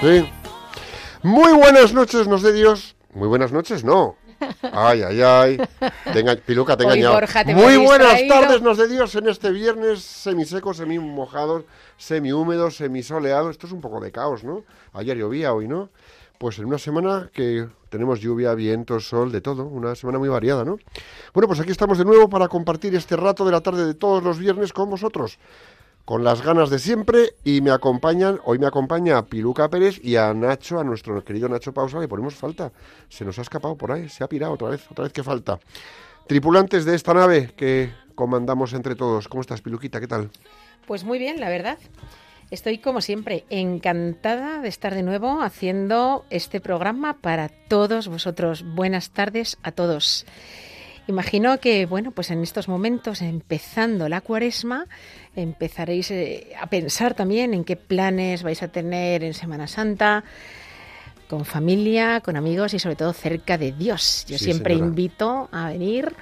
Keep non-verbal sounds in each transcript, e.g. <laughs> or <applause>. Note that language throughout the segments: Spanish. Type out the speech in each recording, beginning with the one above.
Sí. Muy buenas noches, nos de Dios. Muy buenas noches, no. Ay, ay, ay. Te enga- Piluca, te he Hoy, engañado. Borja, te Muy buenas distraído. tardes, nos de Dios, en este viernes semiseco, semimojado, semihúmedo, semisoleado. Esto es un poco de caos, ¿no? Ayer llovía, hoy no. Pues en una semana que tenemos lluvia, viento, sol, de todo. Una semana muy variada, ¿no? Bueno, pues aquí estamos de nuevo para compartir este rato de la tarde de todos los viernes con vosotros con las ganas de siempre y me acompañan, hoy me acompaña a Piluca Pérez y a Nacho, a nuestro querido Nacho Pausa, le ponemos falta. Se nos ha escapado por ahí, se ha pirado otra vez, otra vez que falta. Tripulantes de esta nave que comandamos entre todos. ¿Cómo estás, Piluquita? ¿Qué tal? Pues muy bien, la verdad. Estoy como siempre encantada de estar de nuevo haciendo este programa para todos vosotros. Buenas tardes a todos. Imagino que, bueno, pues en estos momentos, empezando la cuaresma, empezaréis eh, a pensar también en qué planes vais a tener en Semana Santa, con familia, con amigos y sobre todo cerca de Dios. Yo Sí, siempre señora. invito a venir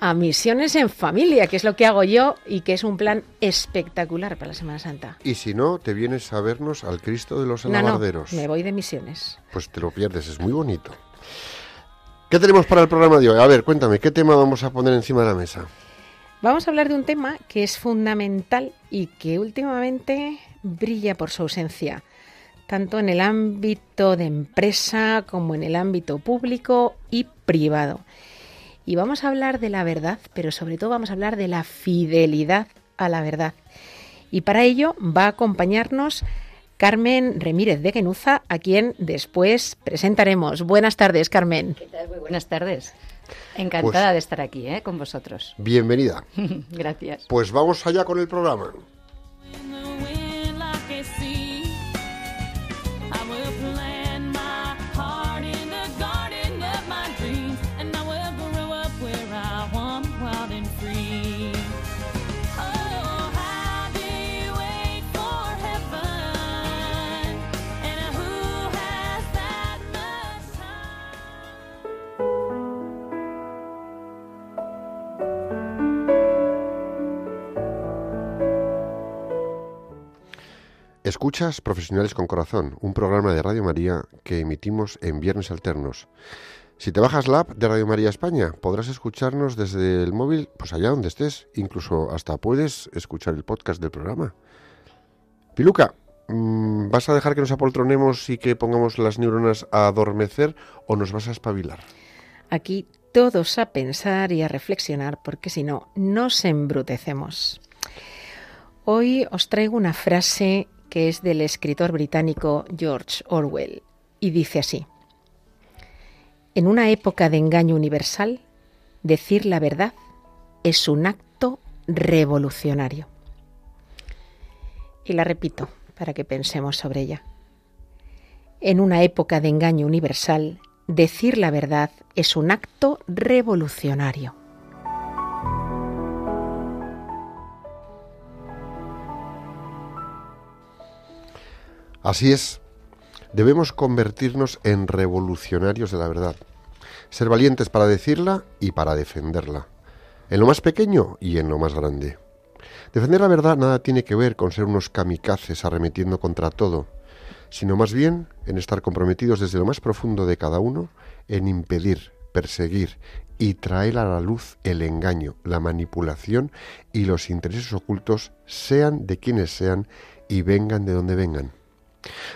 a misiones en familia, que es lo que hago yo y que es un plan espectacular para la Semana Santa. Y si no, te vienes a vernos al Cristo de los No, no, Alabarderos. me voy de misiones. Pues te lo pierdes, es muy bonito. ¿Qué tenemos para el programa de hoy? A ver, cuéntame, ¿qué tema vamos a poner encima de la mesa? Vamos a hablar de un tema que es fundamental y que últimamente brilla por su ausencia, tanto en el ámbito de empresa como en el ámbito público y privado. Y vamos a hablar de la verdad, pero sobre todo vamos a hablar de la fidelidad a la verdad. Y para ello va a acompañarnos Carmen Remírez de Genuza, a quien después presentaremos. Buenas tardes, Carmen. ¿Qué tal? Muy buenas tardes. Encantada Pues- de estar aquí ¿eh? con vosotros. Bienvenida. <laughs> Gracias. Pues vamos allá con el programa. Escuchas Profesionales con Corazón, un programa de Radio María que emitimos en viernes alternos. Si te bajas la app de Radio María España, podrás escucharnos desde el móvil, pues allá donde estés. Incluso hasta puedes escuchar el podcast del programa. Piluca, mm, ¿vas a dejar que nos apoltronemos y que pongamos las neuronas a adormecer o nos vas a espabilar? Aquí todos a pensar y a reflexionar, porque si no, nos embrutecemos. Hoy os traigo una frase que es del escritor británico George Orwell y dice así. En una época de engaño universal, decir la verdad es un acto revolucionario. Y la repito para que pensemos sobre ella. En una época de engaño universal, decir la verdad es un acto revolucionario. Así es, debemos convertirnos en revolucionarios de la verdad, ser valientes para decirla y para defenderla, en lo más pequeño y en lo más grande. Defender la verdad nada tiene que ver con ser unos kamikazes arremetiendo contra todo, sino más bien en estar comprometidos desde lo más profundo de cada uno en impedir, perseguir y traer a la luz el engaño, la manipulación y los intereses ocultos, sean de quienes sean y vengan de donde vengan.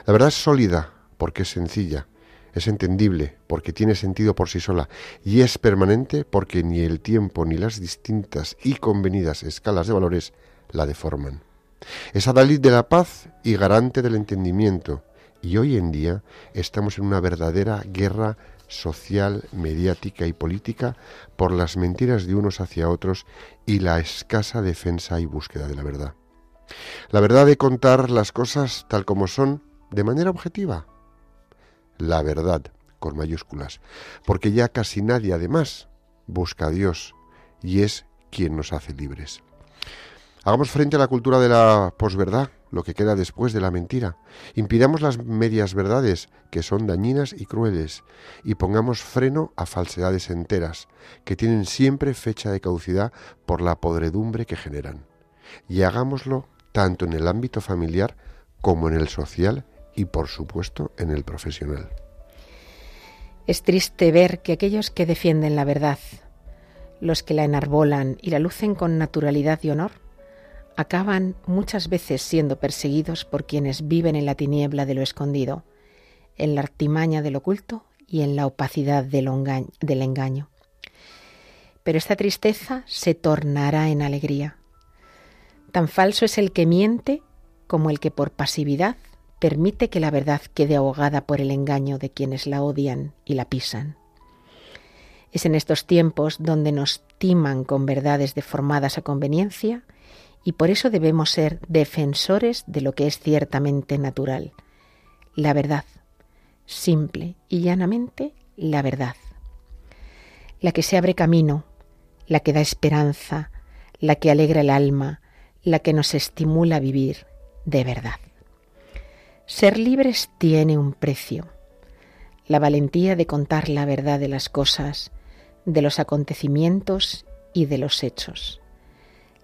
La verdad es sólida porque es sencilla, es entendible porque tiene sentido por sí sola y es permanente porque ni el tiempo ni las distintas y convenidas escalas de valores la deforman. Es adalid de la paz y garante del entendimiento y hoy en día estamos en una verdadera guerra social, mediática y política por las mentiras de unos hacia otros y la escasa defensa y búsqueda de la verdad. La verdad de contar las cosas tal como son de manera objetiva. La verdad, con mayúsculas, porque ya casi nadie además busca a Dios y es quien nos hace libres. Hagamos frente a la cultura de la posverdad, lo que queda después de la mentira. Impidamos las medias verdades, que son dañinas y crueles, y pongamos freno a falsedades enteras, que tienen siempre fecha de caducidad por la podredumbre que generan. Y hagámoslo tanto en el ámbito familiar como en el social y, por supuesto, en el profesional. Es triste ver que aquellos que defienden la verdad, los que la enarbolan y la lucen con naturalidad y honor, acaban muchas veces siendo perseguidos por quienes viven en la tiniebla de lo escondido, en la artimaña del oculto y en la opacidad del, del engaño. Pero esta tristeza se tornará en alegría. Tan falso es el que miente como el que por pasividad permite que la verdad quede ahogada por el engaño de quienes la odian y la pisan. Es en estos tiempos donde nos timan con verdades deformadas a conveniencia y por eso debemos ser defensores de lo que es ciertamente natural, la verdad, simple y llanamente la verdad, la que se abre camino, la que da esperanza, la que alegra el alma, la que nos estimula a vivir de verdad. Ser libres tiene un precio. La valentía de contar la verdad de las cosas, de los acontecimientos y de los hechos.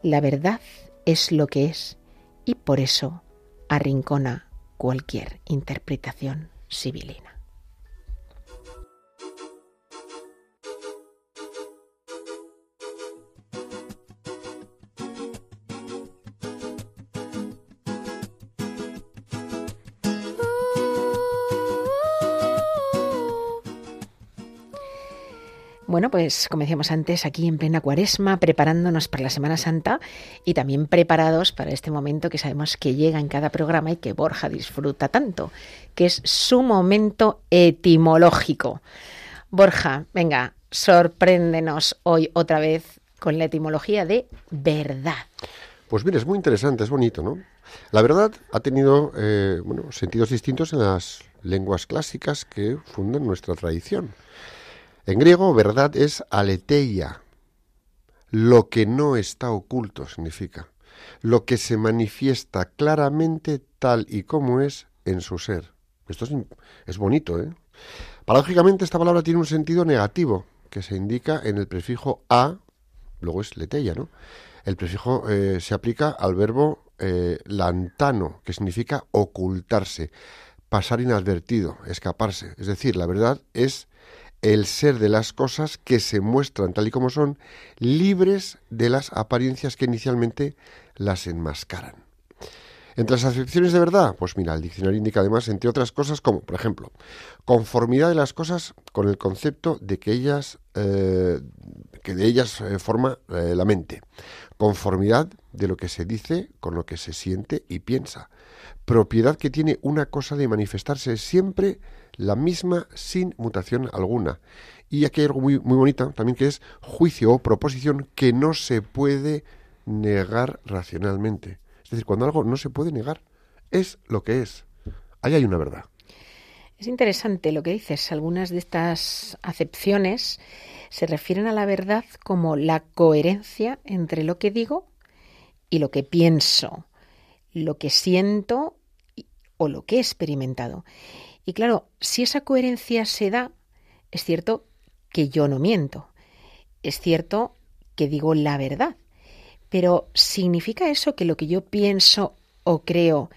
La verdad es lo que es y por eso arrincona cualquier interpretación civilina. Bueno, pues como decíamos antes, aquí en plena cuaresma, preparándonos para la Semana Santa y también preparados para este momento que sabemos que llega en cada programa y que Borja disfruta tanto, que es su momento etimológico. Borja, venga, sorpréndenos hoy otra vez con la etimología de verdad. Pues mira, es muy interesante, es bonito, ¿no? La verdad ha tenido eh, bueno, sentidos distintos en las lenguas clásicas que fundan nuestra tradición. En griego, verdad es aletheia. Lo que no está oculto significa. Lo que se manifiesta claramente tal y como es en su ser. Esto es, bonito, ¿eh? Paradójicamente, esta palabra tiene un sentido negativo, que se indica en el prefijo a, luego es leteia, ¿no? El prefijo eh, se aplica al verbo eh, lantano, que significa ocultarse, pasar inadvertido, escaparse. Es decir, la verdad es el ser de las cosas que se muestran tal y como son, libres de las apariencias que inicialmente las enmascaran. Entre las acepciones de verdad, pues mira, el diccionario indica además, entre otras cosas, como, por ejemplo, conformidad de las cosas con el concepto de que ellas, eh, que de ellas eh, forma eh, la mente, conformidad de lo que se dice con lo que se siente y piensa, propiedad que tiene una cosa de manifestarse siempre la misma sin mutación alguna. Y aquí hay algo muy, muy bonito también que es juicio o proposición que no se puede negar racionalmente. Es decir, cuando algo no se puede negar, es lo que es. Ahí hay una verdad. Es interesante lo que dices. Algunas de estas acepciones se refieren a la verdad como la coherencia entre lo que digo y lo que pienso, lo que siento o lo que he experimentado. Y claro, si esa coherencia se da, es cierto que yo no miento, es cierto que digo la verdad, pero ¿significa eso que lo que yo pienso o creo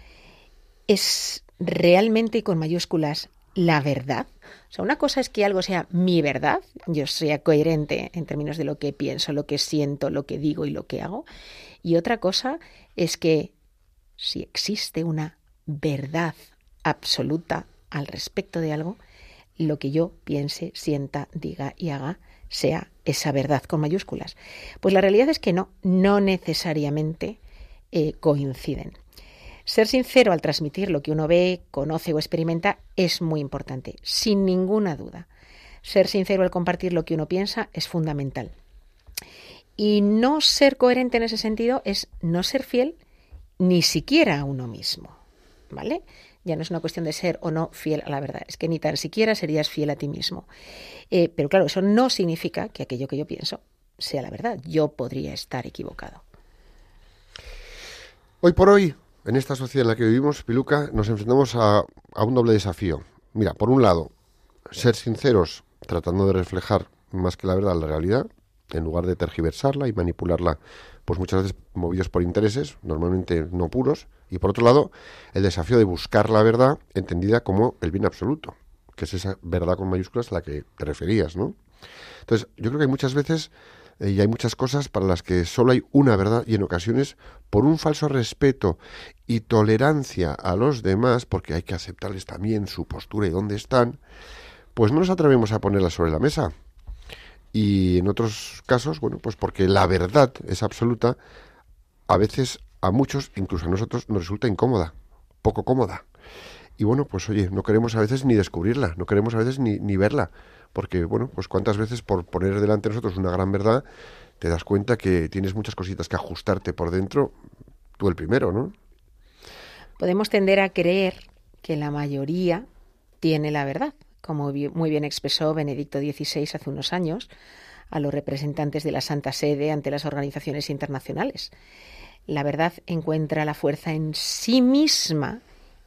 es realmente y con mayúsculas la verdad? O sea, una cosa es que algo sea mi verdad, yo sea coherente en términos de lo que pienso, lo que siento, lo que digo y lo que hago, y otra cosa es que si existe una verdad absoluta al respecto de algo, lo que yo piense, sienta, diga y haga sea esa verdad con mayúsculas. Pues la realidad es que no, no necesariamente eh, coinciden. Ser sincero al transmitir lo que uno ve, conoce o experimenta es muy importante, sin ninguna duda. ser sincero al compartir lo que uno piensa es fundamental. Y no ser coherente en ese sentido es no ser fiel ni siquiera a uno mismo. ¿Vale? Ya no es una cuestión de ser o no fiel a la verdad, es que ni tan siquiera serías fiel a ti mismo. Eh, pero claro, eso no significa que aquello que yo pienso sea la verdad. Yo podría estar equivocado. Hoy por hoy, en esta sociedad en la que vivimos, Piluca, nos enfrentamos a, a un doble desafío. Mira, por un lado, ser sinceros tratando de reflejar más que la verdad la realidad, en lugar de tergiversarla y manipularla, pues muchas veces movidos por intereses, normalmente no puros, y por otro lado, el desafío de buscar la verdad entendida como el bien absoluto, que es esa verdad con mayúsculas a la que te referías, ¿no? Entonces, yo creo que hay muchas veces eh, y hay muchas cosas para las que solo hay una verdad y en ocasiones por un falso respeto y tolerancia a los demás, porque hay que aceptarles también su postura y dónde están, pues no nos atrevemos a ponerla sobre la mesa. Y en otros casos, bueno, pues porque la verdad es absoluta, a veces a muchos, incluso a nosotros, nos resulta incómoda, poco cómoda. Y bueno, pues oye, no queremos a veces ni descubrirla, no queremos a veces ni, ni verla, porque bueno, pues cuántas veces por poner delante de nosotros una gran verdad, te das cuenta que tienes muchas cositas que ajustarte por dentro, tú el primero, ¿no? Podemos tender a creer que la mayoría tiene la verdad, como muy bien expresó Benedicto XVI hace unos años a los representantes de la Santa Sede ante las organizaciones internacionales. La verdad encuentra la fuerza en sí misma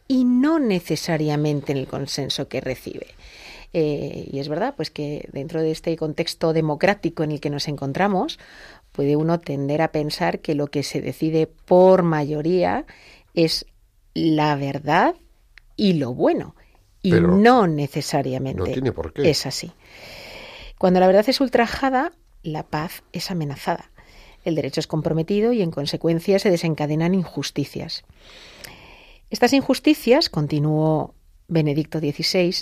y no necesariamente en el consenso que recibe. Eh, y es verdad, pues que dentro de este contexto democrático en el que nos encontramos, puede uno tender a pensar que lo que se decide por mayoría es la verdad y lo bueno. Y no necesariamente es así. Cuando la verdad es ultrajada, la paz es amenazada. El derecho es comprometido y en consecuencia se desencadenan injusticias. Estas injusticias, continuó Benedicto XVI,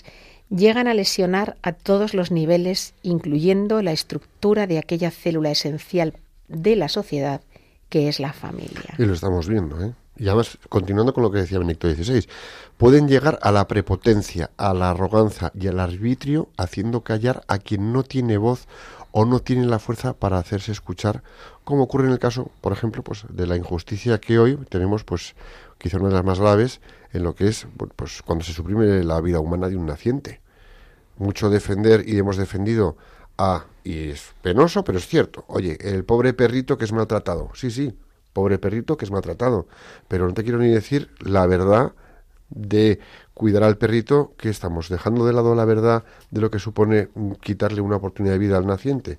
llegan a lesionar a todos los niveles, incluyendo la estructura de aquella célula esencial de la sociedad que es la familia. Y lo estamos viendo, ¿eh? Y además, continuando con lo que decía Benedicto XVI, pueden llegar a la prepotencia, a la arrogancia y al arbitrio, haciendo callar a quien no tiene voz o no tiene la fuerza para hacerse escuchar, como ocurre en el caso, por ejemplo, pues de la injusticia que hoy tenemos, pues quizá una de las más graves, en lo que es pues cuando se suprime la vida humana de un naciente. Mucho defender y hemos defendido a, y es penoso, pero es cierto, oye, el pobre perrito que es maltratado, sí, sí, pobre perrito que es maltratado. Pero no te quiero ni decir la verdad de cuidar al perrito que estamos dejando de lado la verdad de lo que supone quitarle una oportunidad de vida al naciente.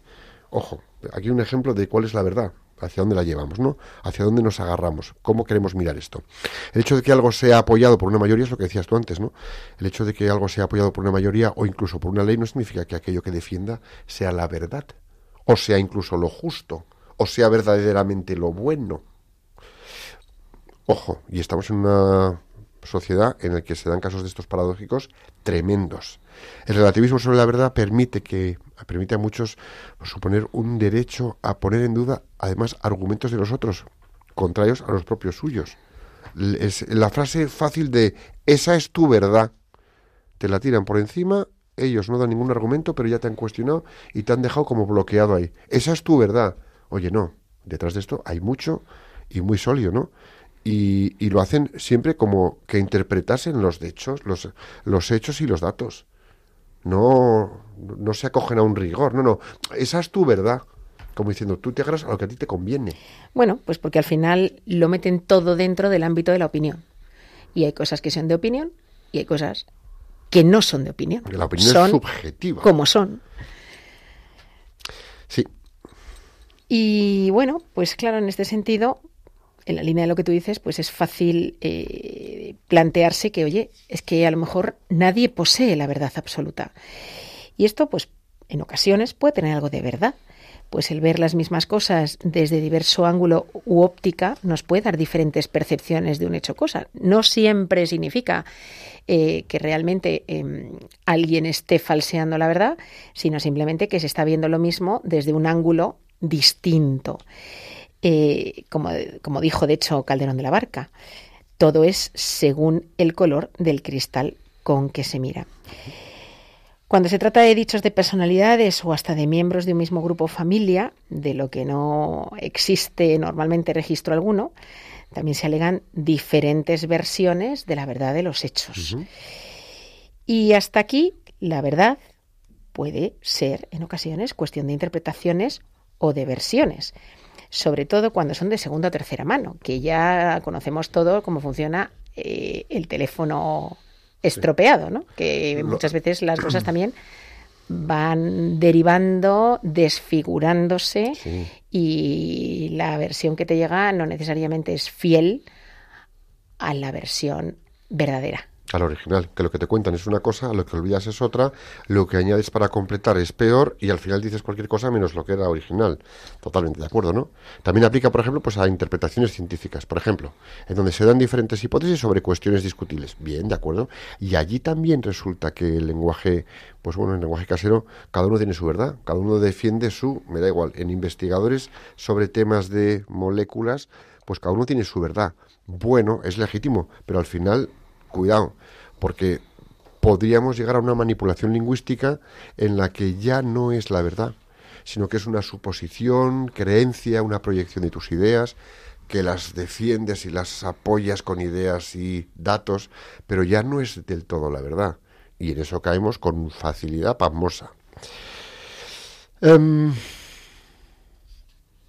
Ojo, aquí un ejemplo de cuál es la verdad, hacia dónde la llevamos, ¿no? Hacia dónde nos agarramos, cómo queremos mirar esto. El hecho de que algo sea apoyado por una mayoría es lo que decías tú antes, ¿no? El hecho de que algo sea apoyado por una mayoría o incluso por una ley no significa que aquello que defienda sea la verdad, o sea incluso lo justo, o sea verdaderamente lo bueno. Ojo, y estamos en una sociedad en la que se dan casos de estos paradójicos tremendos. El relativismo sobre la verdad permite que permite a muchos suponer un derecho a poner en duda además argumentos de los otros contrarios a los propios suyos. La frase fácil de esa es tu verdad. Te la tiran por encima, ellos no dan ningún argumento, pero ya te han cuestionado y te han dejado como bloqueado ahí. Esa es tu verdad. Oye, no, detrás de esto hay mucho y muy sólido, ¿no? Y, y lo hacen siempre como que interpretasen los hechos, los, los hechos y los datos. No, no se acogen a un rigor, no, no. Esa es tu verdad. Como diciendo, tú te agarras a lo que a ti te conviene. Bueno, pues porque al final lo meten todo dentro del ámbito de la opinión. Y hay cosas que son de opinión y hay cosas que no son de opinión. La opinión es subjetiva. Como son. Sí, y bueno, pues claro, en este sentido, en la línea de lo que tú dices, pues es fácil eh, plantearse que, oye, es que a lo mejor nadie posee la verdad absoluta. Y esto, pues, en ocasiones puede tener algo de verdad. Pues el ver las mismas cosas desde diverso ángulo u óptica nos puede dar diferentes percepciones de un hecho cosa. No siempre significa eh, que realmente em, alguien esté falseando la verdad, sino simplemente que se está viendo lo mismo desde un ángulo distinto. Eh, como, como dijo de hecho Calderón de la Barca, todo es según el color del cristal con que se mira. Cuando se trata de dichos de personalidades o hasta de miembros de un mismo grupo o familia, de lo que no existe normalmente registro alguno, también se alegan diferentes versiones de la verdad de los hechos. Y hasta aquí la verdad puede ser en ocasiones cuestión de interpretaciones o de versiones, sobre todo cuando son de segunda o tercera mano, que ya conocemos todo cómo funciona eh, el teléfono estropeado, ¿no? Que muchas veces las cosas también van derivando, desfigurándose y la versión que te llega no necesariamente es fiel a la versión verdadera al original, que lo que te cuentan es una cosa, lo que olvidas es otra, lo que añades para completar es peor y al final dices cualquier cosa menos lo que era original. Totalmente de acuerdo, ¿no? También aplica, por ejemplo, pues a interpretaciones científicas, por ejemplo, en donde se dan diferentes hipótesis sobre cuestiones discutibles. Bien, de acuerdo. Y allí también resulta que el lenguaje, pues bueno, el lenguaje casero, cada uno tiene su verdad, cada uno defiende su, me da igual, en investigadores sobre temas de moléculas, pues cada uno tiene su verdad. Bueno, es legítimo, pero al final cuidado, porque podríamos llegar a una manipulación lingüística en la que ya no es la verdad, sino que es una suposición, creencia, una proyección de tus ideas, que las defiendes y las apoyas con ideas y datos, pero ya no es del todo la verdad. Y en eso caemos con facilidad pasmosa. Em,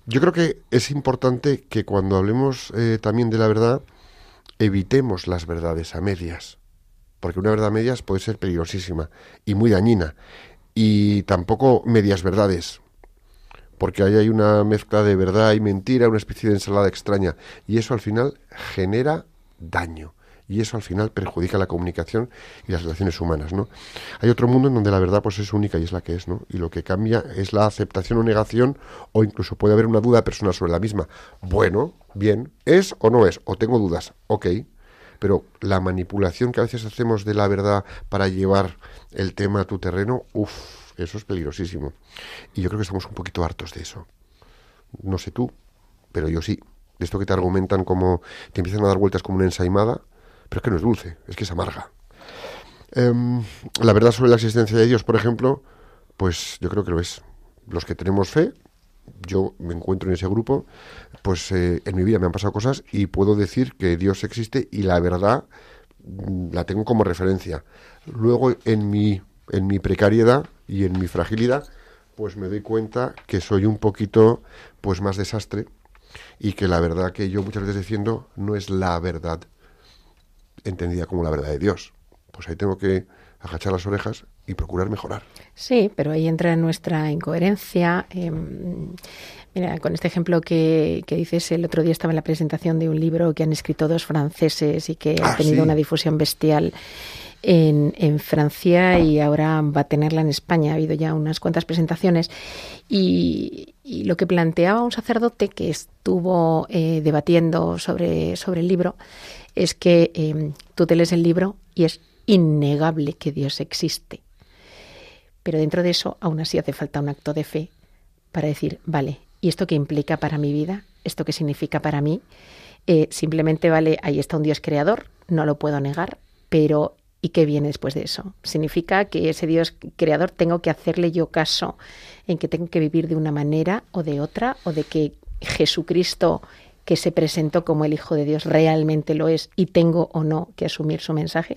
yo creo que es importante que cuando hablemos eh, también de la verdad, evitemos las verdades a medias, porque una verdad a medias puede ser peligrosísima y muy dañina, y tampoco medias verdades, porque ahí hay una mezcla de verdad y mentira, una especie de ensalada extraña, y eso al final genera daño. Y eso al final perjudica la comunicación y las relaciones humanas, ¿no? Hay otro mundo en donde la verdad pues es única y es la que es, ¿no? Y lo que cambia es la aceptación o negación o incluso puede haber una duda personal sobre la misma. Bueno, bien, ¿es o no es? O tengo dudas, ok. Pero la manipulación que a veces hacemos de la verdad para llevar el tema a tu terreno, uff, eso es peligrosísimo. Y yo creo que estamos un poquito hartos de eso. No sé tú, pero yo sí. De esto que te argumentan como, te empiezan a dar vueltas como una ensaimada, pero es que no es dulce, es que es amarga. Em, la verdad sobre la existencia de Dios, por ejemplo, pues yo creo que lo es. Los que tenemos fe, yo me encuentro en ese grupo, pues eh, en mi vida me han pasado cosas y puedo decir que Dios existe y la verdad mm, la tengo como referencia. Luego en mi, en mi precariedad y en mi fragilidad, pues me doy cuenta que soy un poquito pues más desastre y que la verdad que yo muchas veces defiendo no es la verdad entendida como la verdad de Dios. Pues ahí tengo que agachar las orejas y procurar mejorar. Sí, pero ahí entra nuestra incoherencia. Em, mira, con este ejemplo que, dices, el otro día estaba en la presentación de un libro que han escrito dos franceses y que ha ah, tenido una difusión bestial. En, en, Francia y ahora va a tenerla en España. Ha habido ya unas cuantas presentaciones. Y, lo que planteaba un sacerdote que estuvo eh, debatiendo sobre, sobre el libro es que em, tú te lees el libro y es innegable que Dios existe. Pero dentro de eso aún así hace falta un acto de fe para decir, vale, ¿y esto qué implica para mi vida? ¿Esto qué significa para mí? Eh, simplemente, vale, ahí está un Dios creador, no lo puedo negar, pero ¿y qué viene después de eso? Significa que ese Dios creador tengo que hacerle yo caso en que tengo que vivir de una manera o de otra, o de que Jesucristo que se presentó como el Hijo de Dios realmente lo es y tengo o no que asumir su mensaje.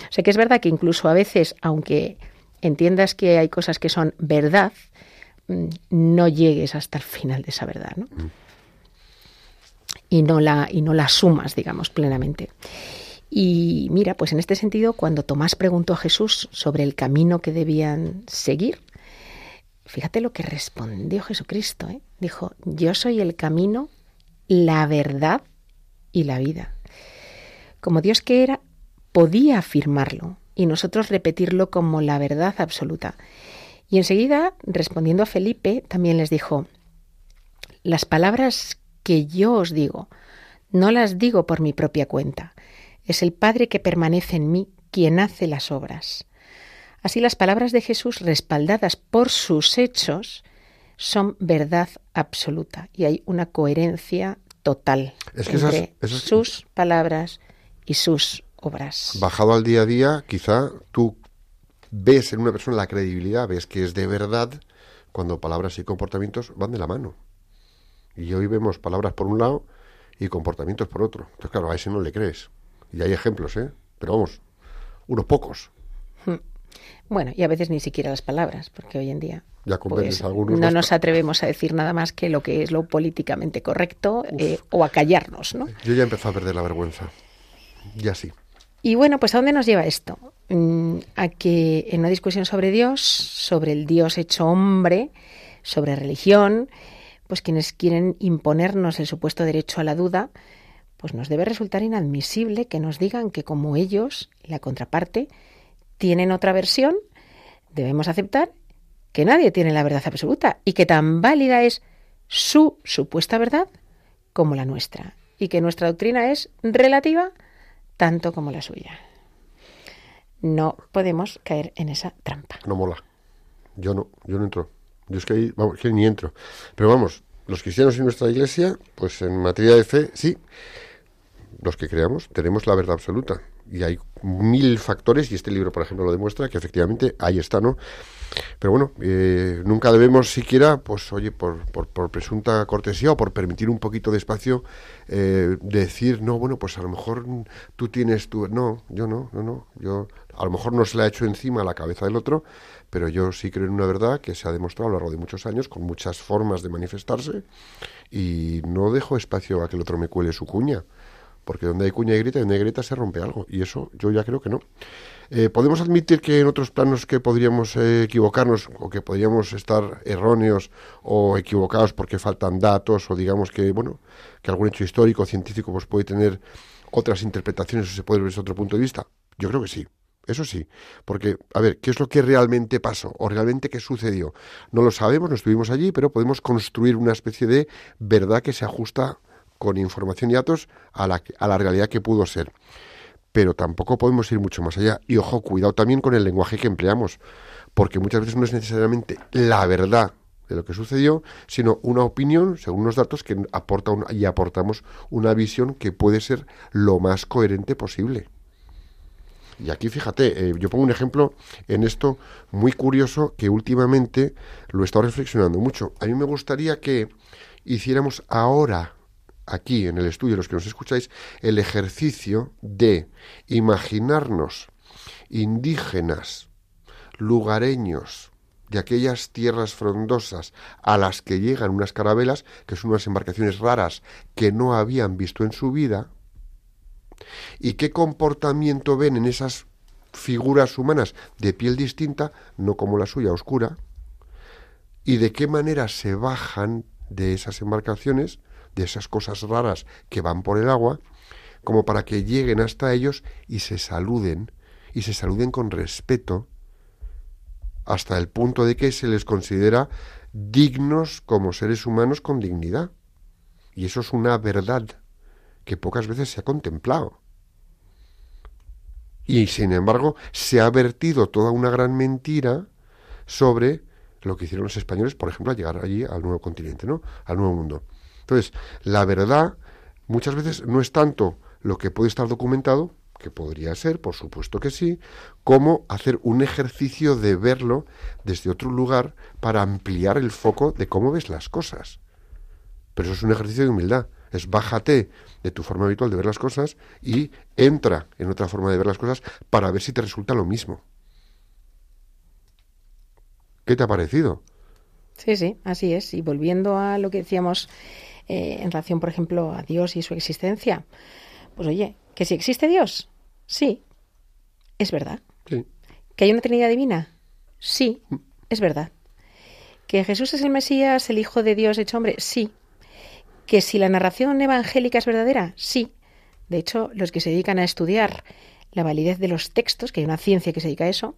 O sea que es verdad que incluso a veces, aunque entiendas que hay cosas que son verdad, mm, no llegues hasta el final de esa verdad, ¿no? Mm. Y no la, y no la sumas, digamos, plenamente. Y mira, pues en este sentido, cuando Tomás preguntó a Jesús sobre el camino que debían seguir, fíjate lo que respondió Jesucristo. ¿eh? Dijo, yo soy el camino, la verdad y la vida. Como Dios que era, podía afirmarlo y nosotros repetirlo como la verdad absoluta. Y enseguida, respondiendo a Felipe, también les dijo, las palabras que yo os digo, no las digo por mi propia cuenta. Es el Padre que permanece en mí quien hace las obras. Así las palabras de Jesús, respaldadas por sus hechos, son verdad absoluta y hay una coherencia total entre sus palabras y sus obras. Bajado al día a día, quizá tú ves en una persona la credibilidad, ves que es de verdad, cuando palabras y comportamientos van de la mano. Y hoy vemos palabras por un lado y comportamientos por otro. Entonces, claro, a ese no le crees. Y hay ejemplos, ¿eh? Pero vamos, unos pocos. Bueno, y a veces ni siquiera las palabras, porque hoy en día Ya pues, algunos. no nos atrevemos a decir nada más que lo que es lo políticamente correcto eh, o a callarnos, ¿no? Yo ya he empezado a perder la vergüenza. Ya sí. Y bueno, pues ¿a dónde nos lleva esto? Mm, A que en una discusión sobre Dios, sobre el Dios hecho hombre, sobre religión, pues quienes quieren imponernos el supuesto derecho a la duda, pues nos debe resultar inadmisible que nos digan que como ellos, la contraparte, tienen otra versión, debemos aceptar que nadie tiene la verdad absoluta y que tan válida es su supuesta verdad como la nuestra y que nuestra doctrina es relativa tanto como la suya. No podemos caer en esa trampa. No mola. Yo no, yo no entro. Yo es que ahí, vamos, que ni entro. Pero vamos, los cristianos en nuestra iglesia, pues en materia de fe, sí. Los que creamos tenemos la verdad absoluta. Y hay mil factores, y este libro, por ejemplo, lo demuestra, que efectivamente ahí está, ¿no? Pero bueno, eh, nunca debemos siquiera, pues oye, por, por, por presunta cortesía o por permitir un poquito de espacio, eh, decir, no, bueno, pues a lo mejor tú tienes tu... No, yo no, no, no. Yo a lo mejor no se le ha hecho encima la cabeza del otro, pero yo sí creo en una verdad que se ha demostrado a lo largo de muchos años, con muchas formas de manifestarse, y no dejo espacio a que el otro me cuele su cuña. Porque donde hay cuña y grieta, donde hay grieta se rompe algo. Y eso yo ya creo que no. Eh, podemos admitir que en otros planos que podríamos eh, equivocarnos o que podríamos estar erróneos o equivocados porque faltan datos o digamos que bueno que algún hecho histórico o científico pues puede tener otras interpretaciones o se puede ver desde otro punto de vista. Yo creo que sí. Eso sí, porque, a ver, ¿qué es lo que realmente pasó o realmente qué sucedió? No lo sabemos, no estuvimos allí, pero podemos construir una especie de verdad que se ajusta con información y datos a la, a la realidad que pudo ser pero tampoco podemos ir mucho más allá. Y ojo, cuidado también con el lenguaje que empleamos, porque muchas veces no es necesariamente la verdad de lo que sucedió, sino una opinión según unos datos que aporta y aportamos una visión que puede ser lo más coherente posible. Y aquí fíjate, eh, yo pongo un ejemplo en esto muy curioso que últimamente lo he estado reflexionando mucho. A mí me gustaría que hiciéramos ahora aquí en el estudio, los que nos escucháis, el ejercicio de imaginarnos indígenas, lugareños de aquellas tierras frondosas a las que llegan unas carabelas, que son unas embarcaciones raras que no habían visto en su vida, y qué comportamiento ven en esas figuras humanas de piel distinta, no como la suya oscura, y de qué manera se bajan de esas embarcaciones, de esas cosas raras que van por el agua, como para que lleguen hasta ellos y se saluden, y se saluden con respeto, hasta el punto de que se les considera dignos como seres humanos con dignidad. Y eso es una verdad que pocas veces se ha contemplado. Y sin embargo, se ha vertido toda una gran mentira sobre lo que hicieron los españoles, por ejemplo, al llegar allí al nuevo continente, ¿no? Al nuevo mundo. Entonces, la verdad muchas veces no es tanto lo que puede estar documentado, que podría ser, por supuesto que sí, como hacer un ejercicio de verlo desde otro lugar para ampliar el foco de cómo ves las cosas. Pero eso es un ejercicio de humildad. Es bájate de tu forma habitual de ver las cosas y entra en otra forma de ver las cosas para ver si te resulta lo mismo. ¿Qué te ha parecido? Sí, sí, así es. Y volviendo a lo que decíamos eh, en relación, por ejemplo, a Dios y su existencia, pues oye, que si existe Dios, sí, es verdad. Sí. ¿Que hay una Trinidad divina? Sí, es verdad. ¿Que Jesús es el Mesías, el Hijo de Dios hecho hombre? Sí. ¿Que si la narración evangélica es verdadera? Sí. De hecho, los que se dedican a estudiar la validez de los textos, que hay una ciencia que se dedica a eso,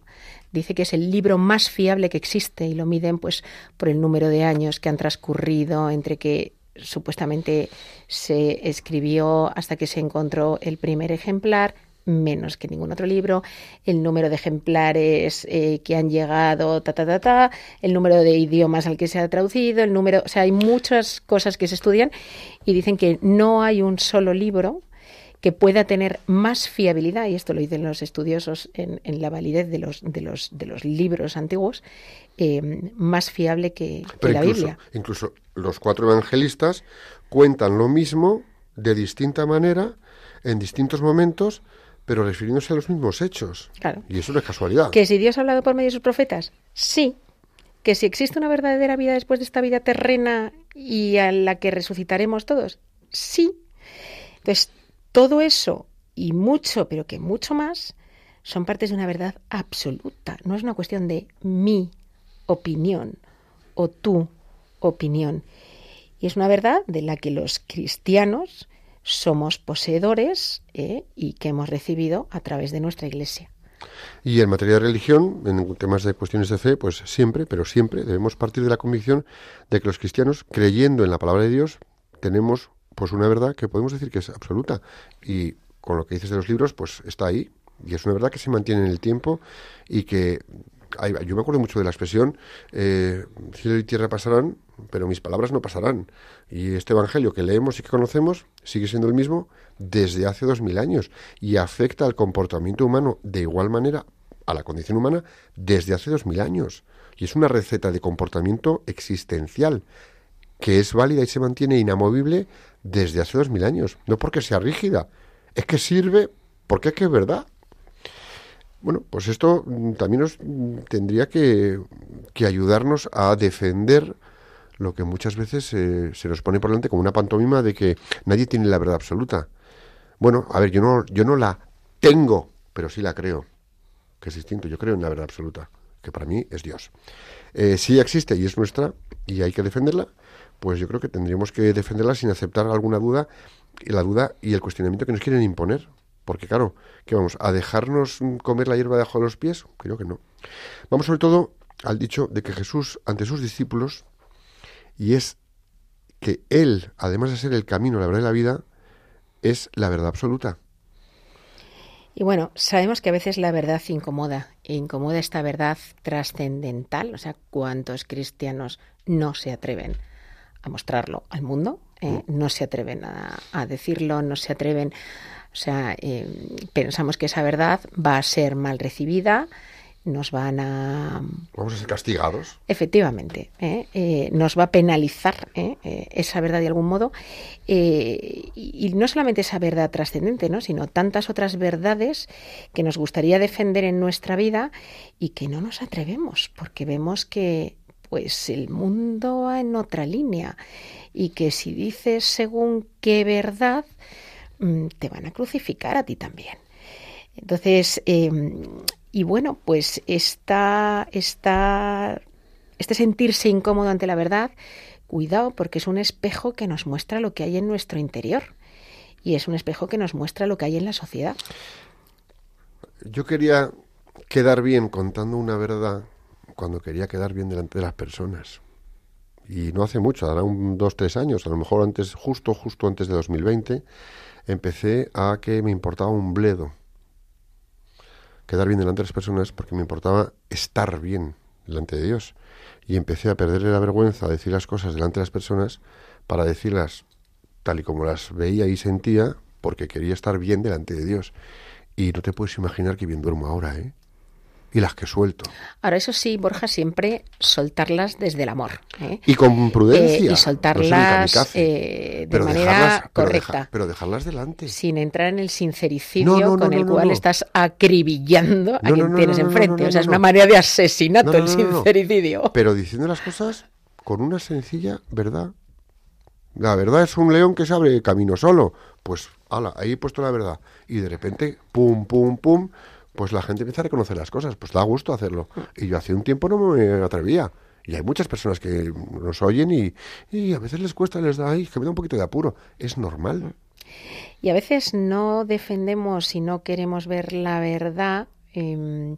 dice que es el libro más fiable que existe y lo miden pues por el número de años que han transcurrido entre que supuestamente se escribió hasta que se encontró el primer ejemplar, menos que ningún otro libro, el número de ejemplares eh, que han llegado, ta, ta, ta, ta, el número de idiomas al que se ha traducido, el número, o sea, hay muchas cosas que se estudian y dicen que no hay un solo libro que pueda tener más fiabilidad, y esto lo dicen los estudiosos en, en la validez de los, de los, de los libros antiguos, eh, más fiable que, que Pero la incluso, Biblia. incluso los cuatro evangelistas cuentan lo mismo de distinta manera, en distintos momentos, pero refiriéndose a los mismos hechos. Claro. Y eso no es casualidad. ¿Que si Dios ha hablado por medio de sus profetas? Sí. ¿Que si existe una verdadera vida después de esta vida terrena y a la que resucitaremos todos? Sí. Entonces, todo eso y mucho, pero que mucho más, son partes de una verdad absoluta. No es una cuestión de mi opinión o tu opinión. Y es una verdad de la que los cristianos somos poseedores ¿eh? y que hemos recibido a través de nuestra iglesia. Y en materia de religión, en temas de cuestiones de fe, pues siempre, pero siempre debemos partir de la convicción de que los cristianos, creyendo en la palabra de Dios, tenemos pues una verdad que podemos decir que es absoluta. Y con lo que dices de los libros, pues está ahí. Y es una verdad que se mantiene en el tiempo y que hay- yo me acuerdo mucho de la expresión, eh, cielo y tierra pasarán, pero mis palabras no pasarán. Y este Evangelio que leemos y que conocemos sigue siendo el mismo desde hace dos mil años y afecta al comportamiento humano de igual manera a la condición humana desde hace dos mil años. Y es una receta de comportamiento existencial que es válida y se mantiene inamovible desde hace dos mil años. No porque sea rígida, es que sirve porque es que es verdad. Bueno, pues esto mm, también nos mm, tendría que, que ayudarnos a defender lo que muchas veces eh, se nos pone por delante como una pantomima de que nadie tiene la verdad absoluta. Bueno, a ver, yo no, yo no la tengo, pero sí la creo, que es distinto. Yo creo en la verdad absoluta, que para mí es Dios. Eh, si existe y es nuestra y hay que defenderla, pues yo creo que tendríamos que defenderla sin aceptar alguna duda, y la duda y el cuestionamiento que nos quieren imponer. Porque claro, ¿qué vamos? ¿A dejarnos comer la hierba debajo de los pies? Creo que no. Vamos sobre todo al dicho de que Jesús, ante sus discípulos, y es que Él, además de ser el camino, la verdad y la vida, es la verdad absoluta. Y bueno, sabemos que a veces la verdad incomoda, e incomoda esta verdad trascendental, o sea, cuántos cristianos no se atreven a mostrarlo al mundo, eh, no se atreven a, a decirlo, no se atreven, o sea, eh, pensamos que esa verdad va a ser mal recibida, nos van a Vamos a ser castigados. Efectivamente, ¿eh? Eh, nos va a penalizar esa verdad de algún modo. Y, y no solamente esa verdad trascendente, ¿no? sino tantas otras verdades que nos gustaría defender en nuestra vida y que no nos atrevemos, porque vemos que pues el mundo va en otra línea y que si dices según qué verdad, mm, te van a crucificar a ti también. Entonces, eh, y bueno, pues esta, esta, este sentirse incómodo ante la verdad, cuidado, porque es un espejo que nos muestra lo que hay en nuestro interior. Y es un espejo que nos muestra lo que hay en la sociedad. Yo quería quedar bien contando una verdad cuando quería quedar bien delante de las personas. Y no hace mucho, hará un dos, tres años, a lo mejor antes, justo, justo antes de 2020, empecé a que me importaba un bledo quedar bien delante de las personas porque me importaba estar bien delante de Dios. Y empecé a perderle la vergüenza a decir las cosas delante de las personas para decirlas tal y como las veía y sentía porque quería estar bien delante de Dios. Y no te puedes imaginar que bien duermo ahora, ¿eh? Y las que suelto. Ahora, eso sí, Borja, siempre soltarlas desde el amor. ¿eh? Y con prudencia. Eh, y no ser un soltarlas kamikaze. eh, de manera dejarlas- pero correcta. deja- pero dejarlas delante. sin entrar en el sincericidio No, no, no, con el cual estás acribillando a quien tienes enfrente. o sea, es una manera de asesinato el sincericidio. Pero diciendo las cosas con una sencilla verdad. La verdad es un león que se abre camino solo. Pues, ala, ahí he puesto la verdad. Y de repente, pum, pum, pum, pues la gente empieza a reconocer las cosas. Pues da gusto hacerlo. Y yo hace un tiempo no me atrevía. Y hay muchas personas que nos oyen y, y a veces les cuesta, les da, ay, que me da un poquito de apuro. Es normal. Y a veces no defendemos y no queremos ver la verdad, em,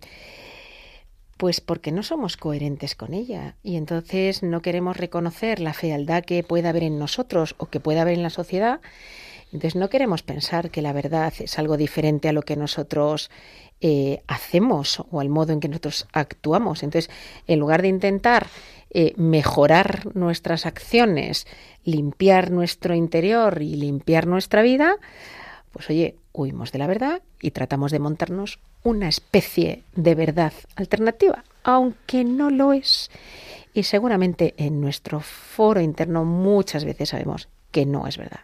pues porque no somos coherentes con ella. Y entonces no queremos reconocer la fealdad que pueda haber en nosotros o que pueda haber en la sociedad. Entonces no queremos pensar que la verdad es algo diferente a lo que nosotros eh, hacemos o al modo en que nosotros actuamos. Entonces, en lugar de intentar eh, mejorar nuestras acciones, limpiar nuestro interior y limpiar nuestra vida, pues oye, huimos de la verdad y tratamos de montarnos una especie de verdad alternativa, aunque no lo es. Y seguramente en nuestro foro interno muchas veces sabemos que no es verdad.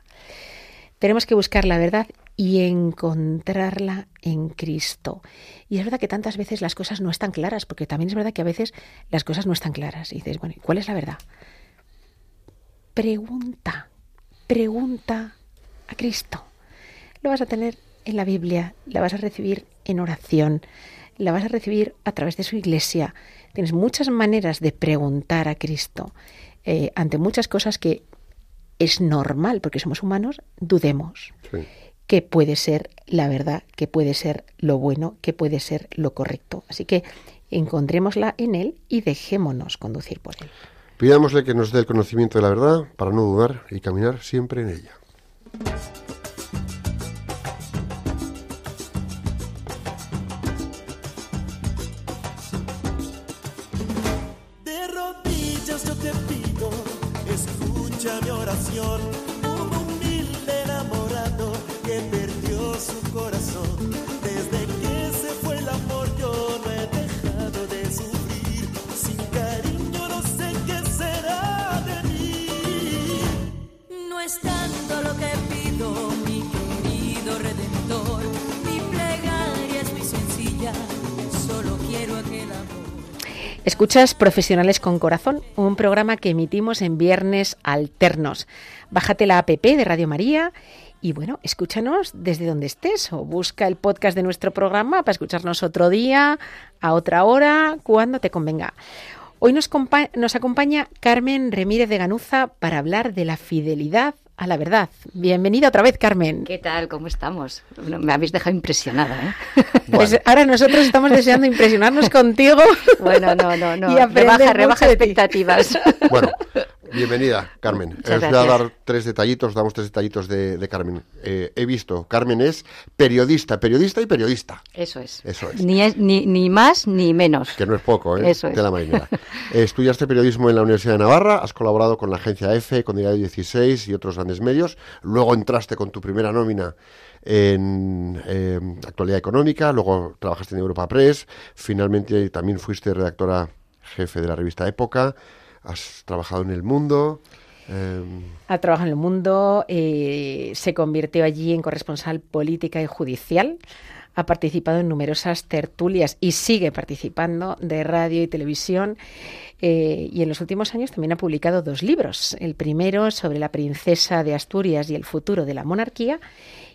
Tenemos que buscar la verdad y encontrarla en Cristo. Y es verdad que tantas veces las cosas no están claras, porque también es verdad que a veces las cosas no están claras. Y dices, bueno, ¿cuál es la verdad? Pregunta, pregunta a Cristo. Lo vas a tener en la Biblia, la vas a recibir en oración, la vas a recibir a través de su iglesia. Tienes muchas maneras de preguntar a Cristo eh, ante muchas cosas que es normal, porque somos humanos, dudemos. Sí. Que puede ser la verdad, que puede ser lo bueno, que puede ser lo correcto. Así que encontrémosla en Él y dejémonos conducir por Él. Pidámosle que nos dé el conocimiento de la verdad para no dudar y caminar siempre en ella. Escucha mi oración. Un humilde enamorado que perdió su corazón. Desde que se fue el amor yo no he dejado de sufrir. Sin cariño no sé qué será de mí. No es tanto lo que pido, Escuchas Profesionales con Corazón, un programa que emitimos en viernes alternos. Bájate la app de Radio María y bueno, escúchanos desde donde estés o busca el podcast de nuestro programa para escucharnos otro día, a otra hora, cuando te convenga. Hoy nos, nos acompaña Carmen Remírez de Ganuza para hablar de la fidelidad a la verdad. Bienvenida otra vez, Carmen. ¿Qué tal? ¿Cómo estamos? Bueno, me habéis dejado impresionada, ¿eh? <laughs> Pues ahora nosotros estamos deseando impresionarnos contigo. <laughs> Bueno, no, no, no. <laughs> Y Rebaja, rebaja expectativas. Bueno, bienvenida, Carmen. Muchas Os voy a dar tres detallitos, damos tres detallitos de, de Carmen. Eh, he visto, Carmen es periodista, periodista y periodista. Eso es. Eso es. Ni, es- ni, ni más ni menos. Que no es poco, ¿eh? Eso es. De la marinera. Eh, estudiaste periodismo en la Universidad de Navarra, has colaborado con la agencia EFE, con Diario 16 y otros grandes medios. Luego entraste con tu primera nómina en eh, Actualidad Económica, luego trabajaste en Europa Press, finalmente también fuiste redactora jefe de la revista Época, has trabajado en El Mundo. eh, Ha trabajado en el mundo, eh, se convirtió allí en corresponsal política y judicial, ha participado en numerosas tertulias y sigue participando de radio y televisión. eh, y en los últimos años también ha publicado dos libros. El primero sobre la princesa de Asturias y el futuro de la monarquía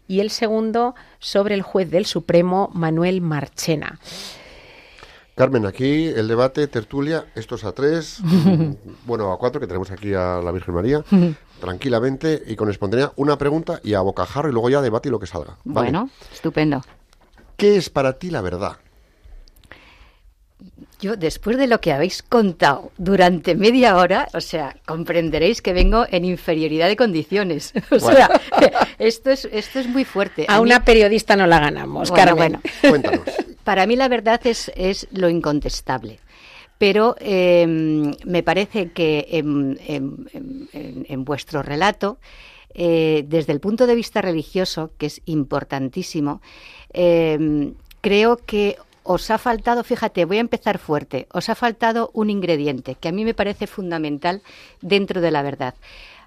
y el segundo sobre el juez del Supremo Manuel Marchena. Carmen, aquí el debate, tertulia, estos a tres, <laughs> bueno, a cuatro, que tenemos aquí a la Virgen María, <laughs> tranquilamente y con espontaneidad, una pregunta y a bocajarro y luego ya debate y lo que salga. ¿vale? Bueno, estupendo. ¿Qué es para ti la verdad? Yo, después de lo que habéis contado durante media hora, o sea, comprenderéis que vengo en inferioridad de condiciones. <laughs> O sea, <laughs> esto es, esto es muy fuerte. A mí- una periodista no la ganamos, Bueno, Carmen. bueno. Cuéntanos. Para mí la verdad es, es lo incontestable. Pero eh, me parece que en, en- en- en vuestro relato, eh, desde el punto de vista religioso, que es importantísimo, eh, creo que os ha faltado, fíjate, voy a empezar fuerte, os ha faltado un ingrediente que a mí me parece fundamental dentro de la verdad.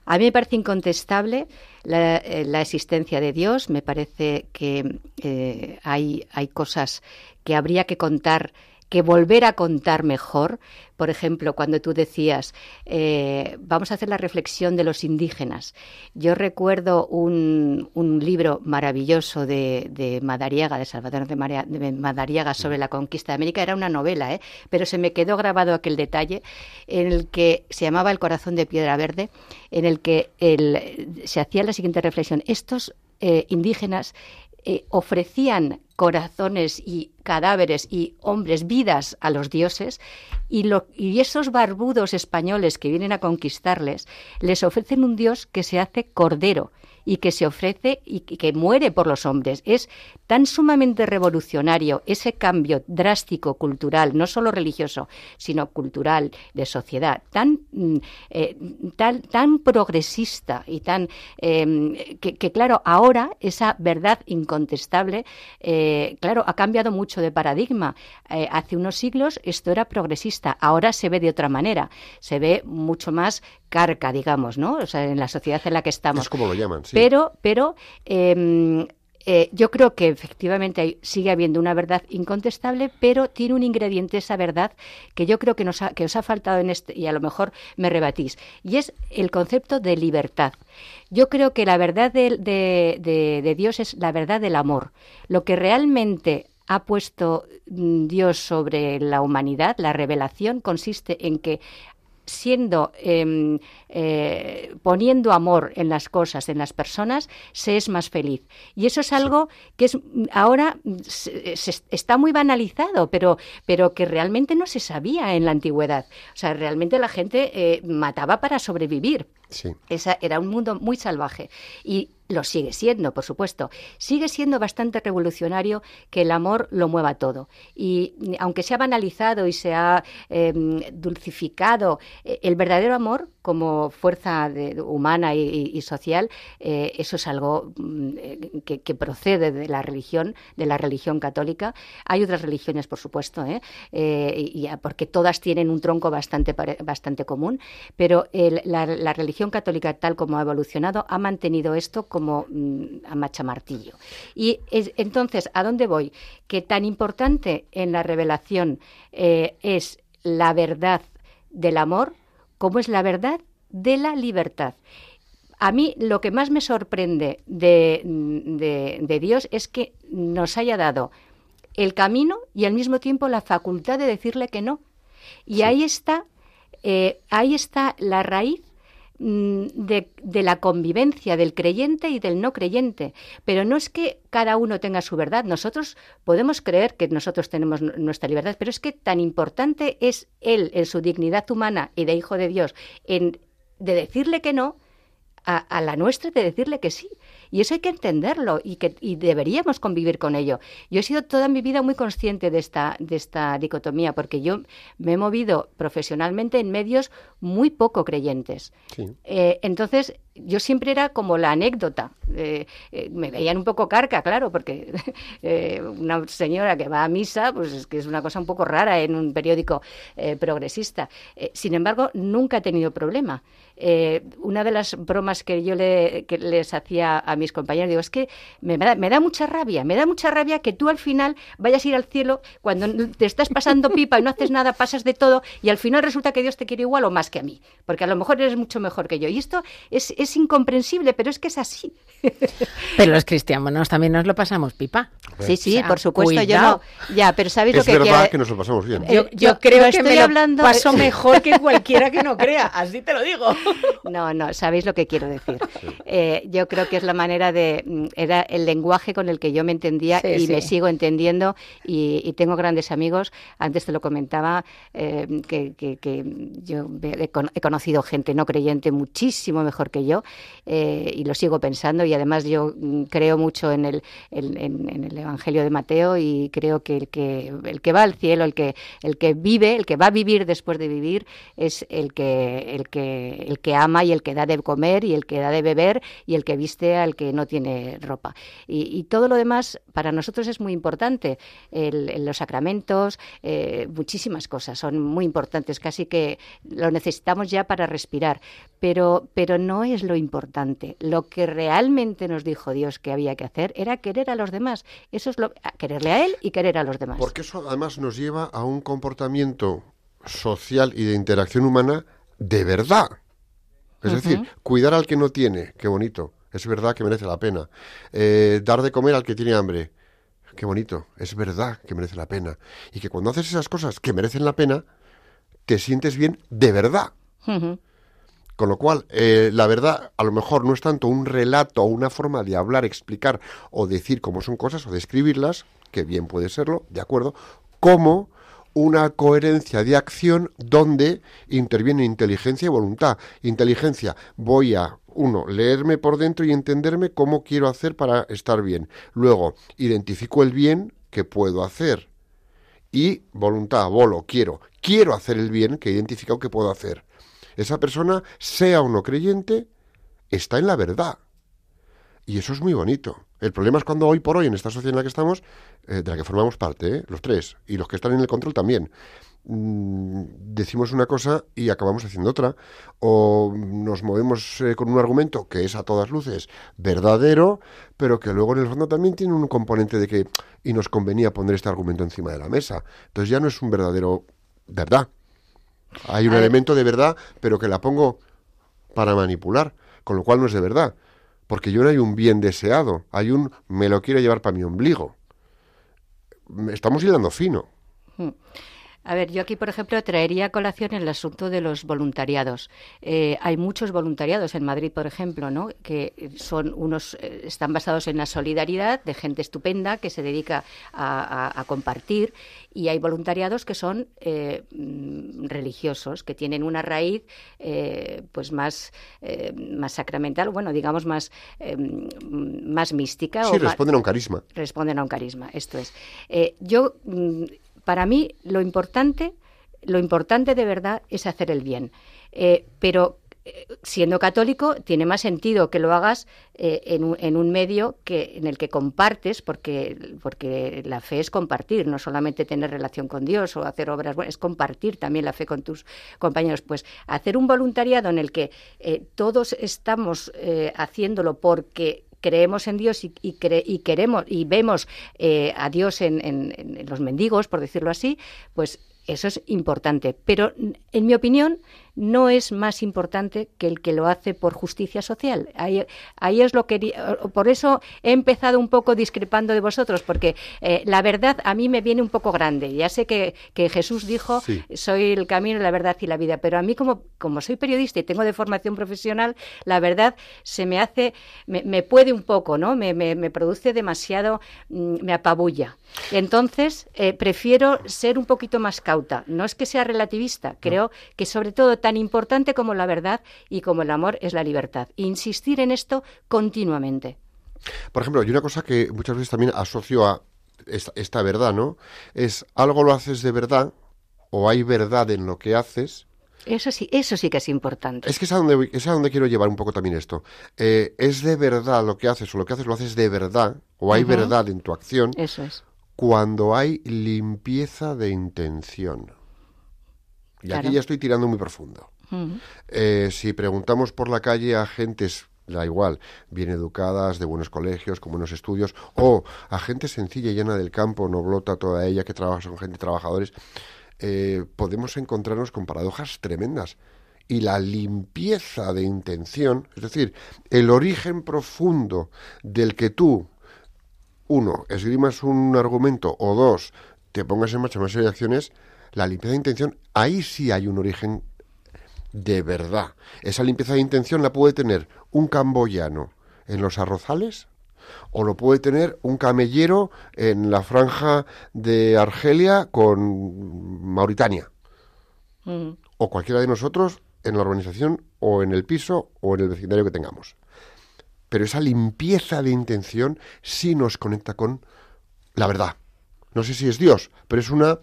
A mí me parece incontestable la, eh, existencia de Dios, me parece que eh, hay, hay cosas que habría que contar que volver a contar mejor. Por ejemplo, cuando tú decías, eh, vamos a hacer la reflexión de los indígenas. Yo recuerdo un, un libro maravilloso de, de Madariaga, de Salvador de, Madariaga, sobre la conquista de América. Era una novela, ¿eh? pero se me quedó grabado aquel detalle en el que se llamaba El corazón de piedra verde, en el que se hacía la siguiente reflexión. Estos eh, indígenas eh, ofrecían corazones y cadáveres y hombres, vidas a los dioses, y, lo, y esos barbudos españoles que vienen a conquistarles les ofrecen un dios que se hace cordero y que se ofrece y que muere por los hombres. Es tan sumamente revolucionario ese cambio drástico cultural, no solo religioso, sino cultural, de sociedad, tan, mm, eh, tan, tan progresista y tan em, que, claro, ahora esa verdad incontestable, eh, claro, ha cambiado mucho de paradigma. Eh, hace unos siglos esto era progresista, ahora se ve de otra manera, se ve mucho más carca, digamos, ¿no? O sea, en la sociedad en la que estamos. Es como lo llaman, sí. Pero, pero em, eh, yo creo que efectivamente sigue habiendo una verdad incontestable, pero tiene un ingrediente esa verdad que yo creo que, nos que os ha faltado en este, y a lo mejor me rebatís, y es el concepto de libertad. Yo creo que la verdad de, de Dios es la verdad del amor. Lo que realmente ha puesto mm, Dios sobre la humanidad, la revelación consiste en que siendo em, eh, poniendo amor en las cosas, en las personas, se es más feliz. Y eso es algo que es ahora se, está muy banalizado, pero, pero que realmente no se sabía en la antigüedad. O sea, realmente la gente eh, mataba para sobrevivir. Esa era un mundo muy salvaje. Y lo sigue siendo, por supuesto. Sigue siendo bastante revolucionario que el amor lo mueva todo. Y aunque se ha banalizado y se ha em, dulcificado, eh, el verdadero amor como fuerza humana y, social, eh, eso es algo mm, eh, que, procede de la religión, de la religión católica. Hay otras religiones, por supuesto, y, porque todas tienen un tronco bastante, bastante común, pero la religión católica, tal como ha evolucionado, ha mantenido esto como mm, a machamartillo. Y entonces, ¿a dónde voy? Que tan importante en la revelación eh, es la verdad del amor como es la verdad de la libertad. A mí lo que más me sorprende de, de, Dios es que nos haya dado el camino y al mismo tiempo la facultad de decirle que no. Y ahí está, eh, ahí está la raíz Mm, de, la convivencia del creyente y del no creyente. Pero no es que cada uno tenga su verdad. Nosotros podemos creer que nosotros tenemos nuestra libertad, pero es que tan importante es él en su dignidad humana y de hijo de Dios en de decirle que no a, a la nuestra de decirle que sí. Y eso hay que entenderlo y, que, y deberíamos convivir con ello. Yo he sido toda mi vida muy consciente de esta, de esta dicotomía, porque yo me he movido profesionalmente en medios muy poco creyentes. Eh, entonces, yo siempre era como la anécdota. Eh, eh, me veían un poco carca, claro, porque <laughs> una señora que va a misa, pues es que es una cosa un poco rara en un periódico progresista. sin embargo, nunca he tenido problema. una de las bromas que yo le, que les hacía a mis compañeros, digo, es que me da, me da mucha rabia, me da mucha rabia que tú al final vayas a ir al cielo cuando te estás pasando <laughs> pipa y no haces nada, pasas de todo y al final resulta que Dios te quiere igual o más que a mí, porque a lo mejor eres mucho mejor que yo. Y esto es, es incomprensible, pero es que es así. <laughs> Pero los cristianos también nos lo pasamos pipa. Sí, sí, por supuesto, yo no. Ya, pero ¿sabéis lo que Es verdad que nos lo pasamos bien. Yo, yo creo que me hablando... paso mejor que <laughs> cualquiera que no crea, así te lo digo. <laughs> No, no, sabéis lo que quiero decir. Eh, yo creo que es la manera de... Mm, era el lenguaje con el que yo me entendía y me sigo entendiendo y, tengo grandes amigos. Antes te lo comentaba, eh, que, yo he, conocido gente no creyente muchísimo mejor que yo eh, y lo sigo pensando y además yo mm, creo mucho en el, el Evangelio de Mateo y creo que el, que el va al cielo, el que, el vive, el que va a vivir después de vivir es el que, el el ama y el que da de comer y el que da de beber y el que viste al que no tiene ropa. Y, todo lo demás para nosotros es muy importante. los sacramentos, eh, muchísimas cosas son muy importantes, casi que lo necesitamos ya para respirar. Pero, pero no es lo importante. Lo que realmente nos dijo Dios que había que hacer era querer a los demás. Eso es lo, quererle a Él y querer a los demás. Porque eso además nos lleva a un comportamiento social y de interacción humana de verdad. Es decir, cuidar al que no tiene, qué bonito es verdad que merece la pena. Eh, dar de comer al que tiene hambre, qué bonito, es verdad que merece la pena. Y que cuando haces esas cosas que merecen la pena, te sientes bien de verdad. Con lo cual, eh, la verdad, a lo mejor no es tanto un relato o una forma de hablar, explicar o decir cómo son cosas o describirlas, que bien puede serlo, de acuerdo, como una coherencia de acción donde interviene inteligencia y voluntad. Inteligencia, voy a, uno, leerme por dentro y entenderme cómo quiero hacer para estar bien. Luego, identifico el bien que puedo hacer. Y voluntad, volo, quiero. Quiero hacer el bien que he identificado que puedo hacer. Esa persona, sea o no creyente, está en la verdad. Y eso es muy bonito. El problema es cuando hoy por hoy, en esta sociedad en la que estamos, eh, de la que formamos parte, ¿eh? los tres, y los que están en el control también, mm, decimos una cosa y acabamos haciendo otra, o nos movemos eh, con un argumento que es a todas luces verdadero, pero que luego en el fondo también tiene un componente de que, y nos convenía poner este argumento encima de la mesa. Entonces ya no es un verdadero verdad. Hay un elemento de verdad, pero que la pongo para manipular, con lo cual no es de verdad. Porque yo no hay un bien deseado, hay un me lo quiero llevar para mi ombligo. Estamos hilando fino. A ver, yo aquí, por ejemplo, traería a colación el asunto de los voluntariados. Eh, hay muchos voluntariados en Madrid, por ejemplo, ¿no? que son unos eh, están basados en la solidaridad de gente estupenda que se dedica a, a- a compartir y hay voluntariados que son eh, mm, religiosos, que tienen una raíz pues más, más sacramental, bueno, digamos más, mm, más mística. Sí, o responden a un carisma. responden a un carisma. Esto es. Yo, mm, para mí, lo importante, lo importante de verdad es hacer el bien. Eh, pero eh, siendo católico tiene más sentido que lo hagas eh, en, un, en un medio que en el que compartes porque porque la fe es compartir no solamente tener relación con Dios o hacer obras buenas es compartir también la fe con tus compañeros pues hacer un voluntariado en el que eh, todos estamos eh, haciéndolo porque creemos en Dios y, y, cre- y queremos y vemos eh, a Dios en, en- en los mendigos, por decirlo así, pues eso es importante. Pero en mi opinión no es más importante que el que lo hace por justicia social. Ahí, ahí es lo que por eso he empezado un poco discrepando de vosotros, porque eh, la verdad a mí me viene un poco grande. Ya sé que, que Jesús dijo Sí. soy el camino, la verdad y la vida. Pero a mí, como, como soy periodista y tengo de formación profesional, la verdad se me hace, me, me puede un poco, ¿no? Me, me- me produce demasiado, mm, me apabulla. Entonces, eh, prefiero ser un poquito más cauta. No es que sea relativista, creo que sobre todo tan importante como la verdad y como el amor es la libertad. Insistir en esto continuamente. Por ejemplo, hay una cosa que muchas veces también asocio a esta, esta verdad, ¿no? Es algo lo haces de verdad o hay verdad en lo que haces. Eso sí, eso sí que es importante. Es que es a donde, es a donde quiero llevar un poco también esto. Eh, ¿Es de verdad lo que haces o lo que haces lo haces de verdad o hay verdad en tu acción Eso es. cuando hay limpieza de intención? Y Claro. aquí ya estoy tirando muy profundo. Eh, si preguntamos por la calle a gentes, da igual, bien educadas, de buenos colegios, con buenos estudios, o a gente sencilla y llena del campo, noblota toda ella, que trabaja, son gente trabajadores, eh, podemos encontrarnos con paradojas tremendas. Y la limpieza de intención, es decir, el origen profundo del que tú, uno, esgrimas un argumento, o dos, te pongas en marcha una serie de acciones, la limpieza de intención, ahí sí hay un origen de verdad. Esa limpieza de intención la puede tener un camboyano en los arrozales o lo puede tener un camellero en la franja de Argelia con Mauritania Ujú. o cualquiera de nosotros en la urbanización o en el piso o en el vecindario que tengamos. Pero esa limpieza de intención sí nos conecta con la verdad. No sé si es Dios, pero es una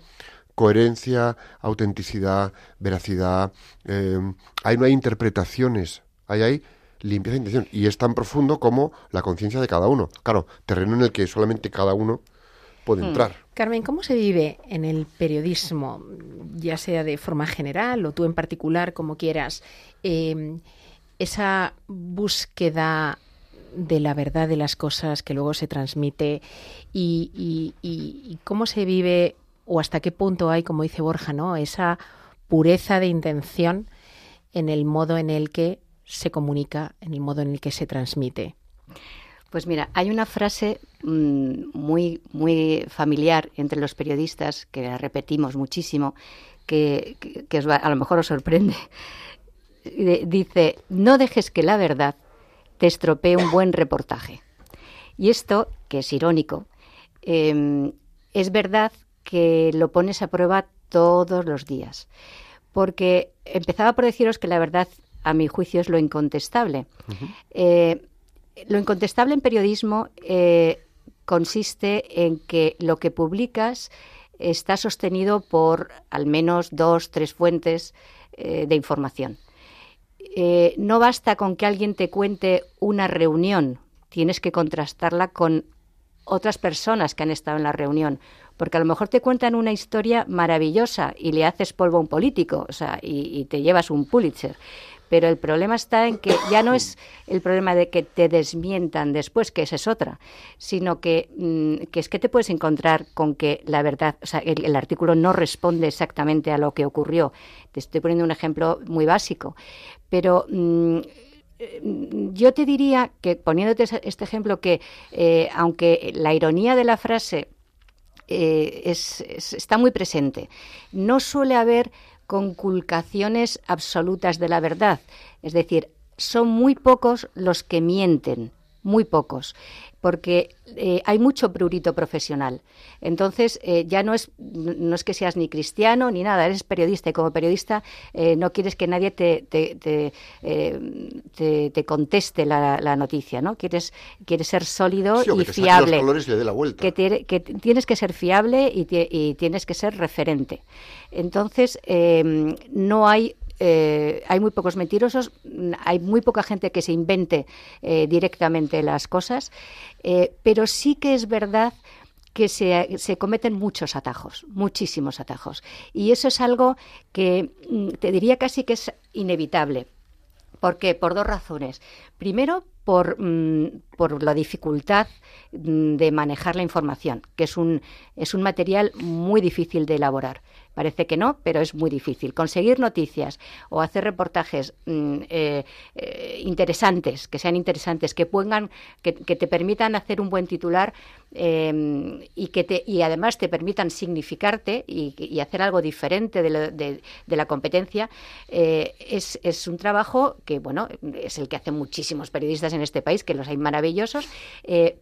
coherencia, autenticidad, veracidad. eh, ahí no hay interpretaciones, ahí hay limpieza de intención. Y es tan profundo como la conciencia de cada uno. Claro, terreno en el que solamente cada uno puede entrar. Carmen, ¿cómo se vive en el periodismo, ya sea de forma general o tú en particular, como quieras, eh, esa búsqueda de la verdad de las cosas que luego se transmite y, y- y- y cómo se vive o hasta qué punto hay, como dice Borja, ¿no? esa pureza de intención en el modo en el que se comunica, en el modo en el que se transmite? Pues mira, hay una frase mm, muy, muy familiar entre los periodistas, que la repetimos muchísimo, que, a lo mejor os sorprende. <laughs> eh, dice, no dejes que la verdad te estropee un buen reportaje. Y esto, que es irónico, em, es verdad que lo pones a prueba todos los días. Porque empezaba por deciros que la verdad, a mi juicio, es lo incontestable. Eh, lo incontestable en periodismo eh, consiste en que lo que publicas está sostenido por al menos dos, tres fuentes eh, de información. no basta con que alguien te cuente una reunión, tienes que contrastarla con otras personas que han estado en la reunión, porque a lo mejor te cuentan una historia maravillosa y le haces polvo a un político, o sea, y, te llevas un Pulitzer. Pero el problema está en que ya no es el problema de que te desmientan después, que esa es otra, sino que, mm, es que te puedes encontrar con que la verdad, o sea, el, artículo no responde exactamente a lo que ocurrió. Te estoy poniendo un ejemplo muy básico, pero mm, yo te diría que, poniéndote este ejemplo, que eh, aunque la ironía de la frase eh, está muy presente. No suele haber conculcaciones absolutas de la verdad. Es decir, son muy pocos los que mienten, muy pocos porque eh, hay mucho prurito profesional. Entonces, eh, ya no es, no es que seas ni cristiano ni nada, eres periodista y como periodista eh, no quieres que nadie te, te, te, conteste la, noticia, ¿no? Quieres, quieres ser sólido y fiable. Que, que, tienes que ser fiable y, y tienes que ser referente. Entonces, no hay eh, hay muy pocos mentirosos, hay muy poca gente que se invente eh, directamente las cosas, eh, pero sí que es verdad que se, cometen muchos atajos, muchísimos atajos. Y eso es algo que mm, te diría casi que es inevitable. ¿Por qué? Por dos razones. Primero, por, mm, por, la dificultad mm, de manejar la información, que es un, es un material muy difícil de elaborar. Parece que no, pero es muy difícil. Conseguir noticias o hacer reportajes mm, eh, eh, interesantes, que sean interesantes, que pongan, que, te permitan hacer un buen titular em, y que te, y además te permitan significarte y, hacer algo diferente de, la competencia, eh, es, es, un trabajo que, bueno, es el que hacen muchísimos periodistas en este país, que los hay maravillosos,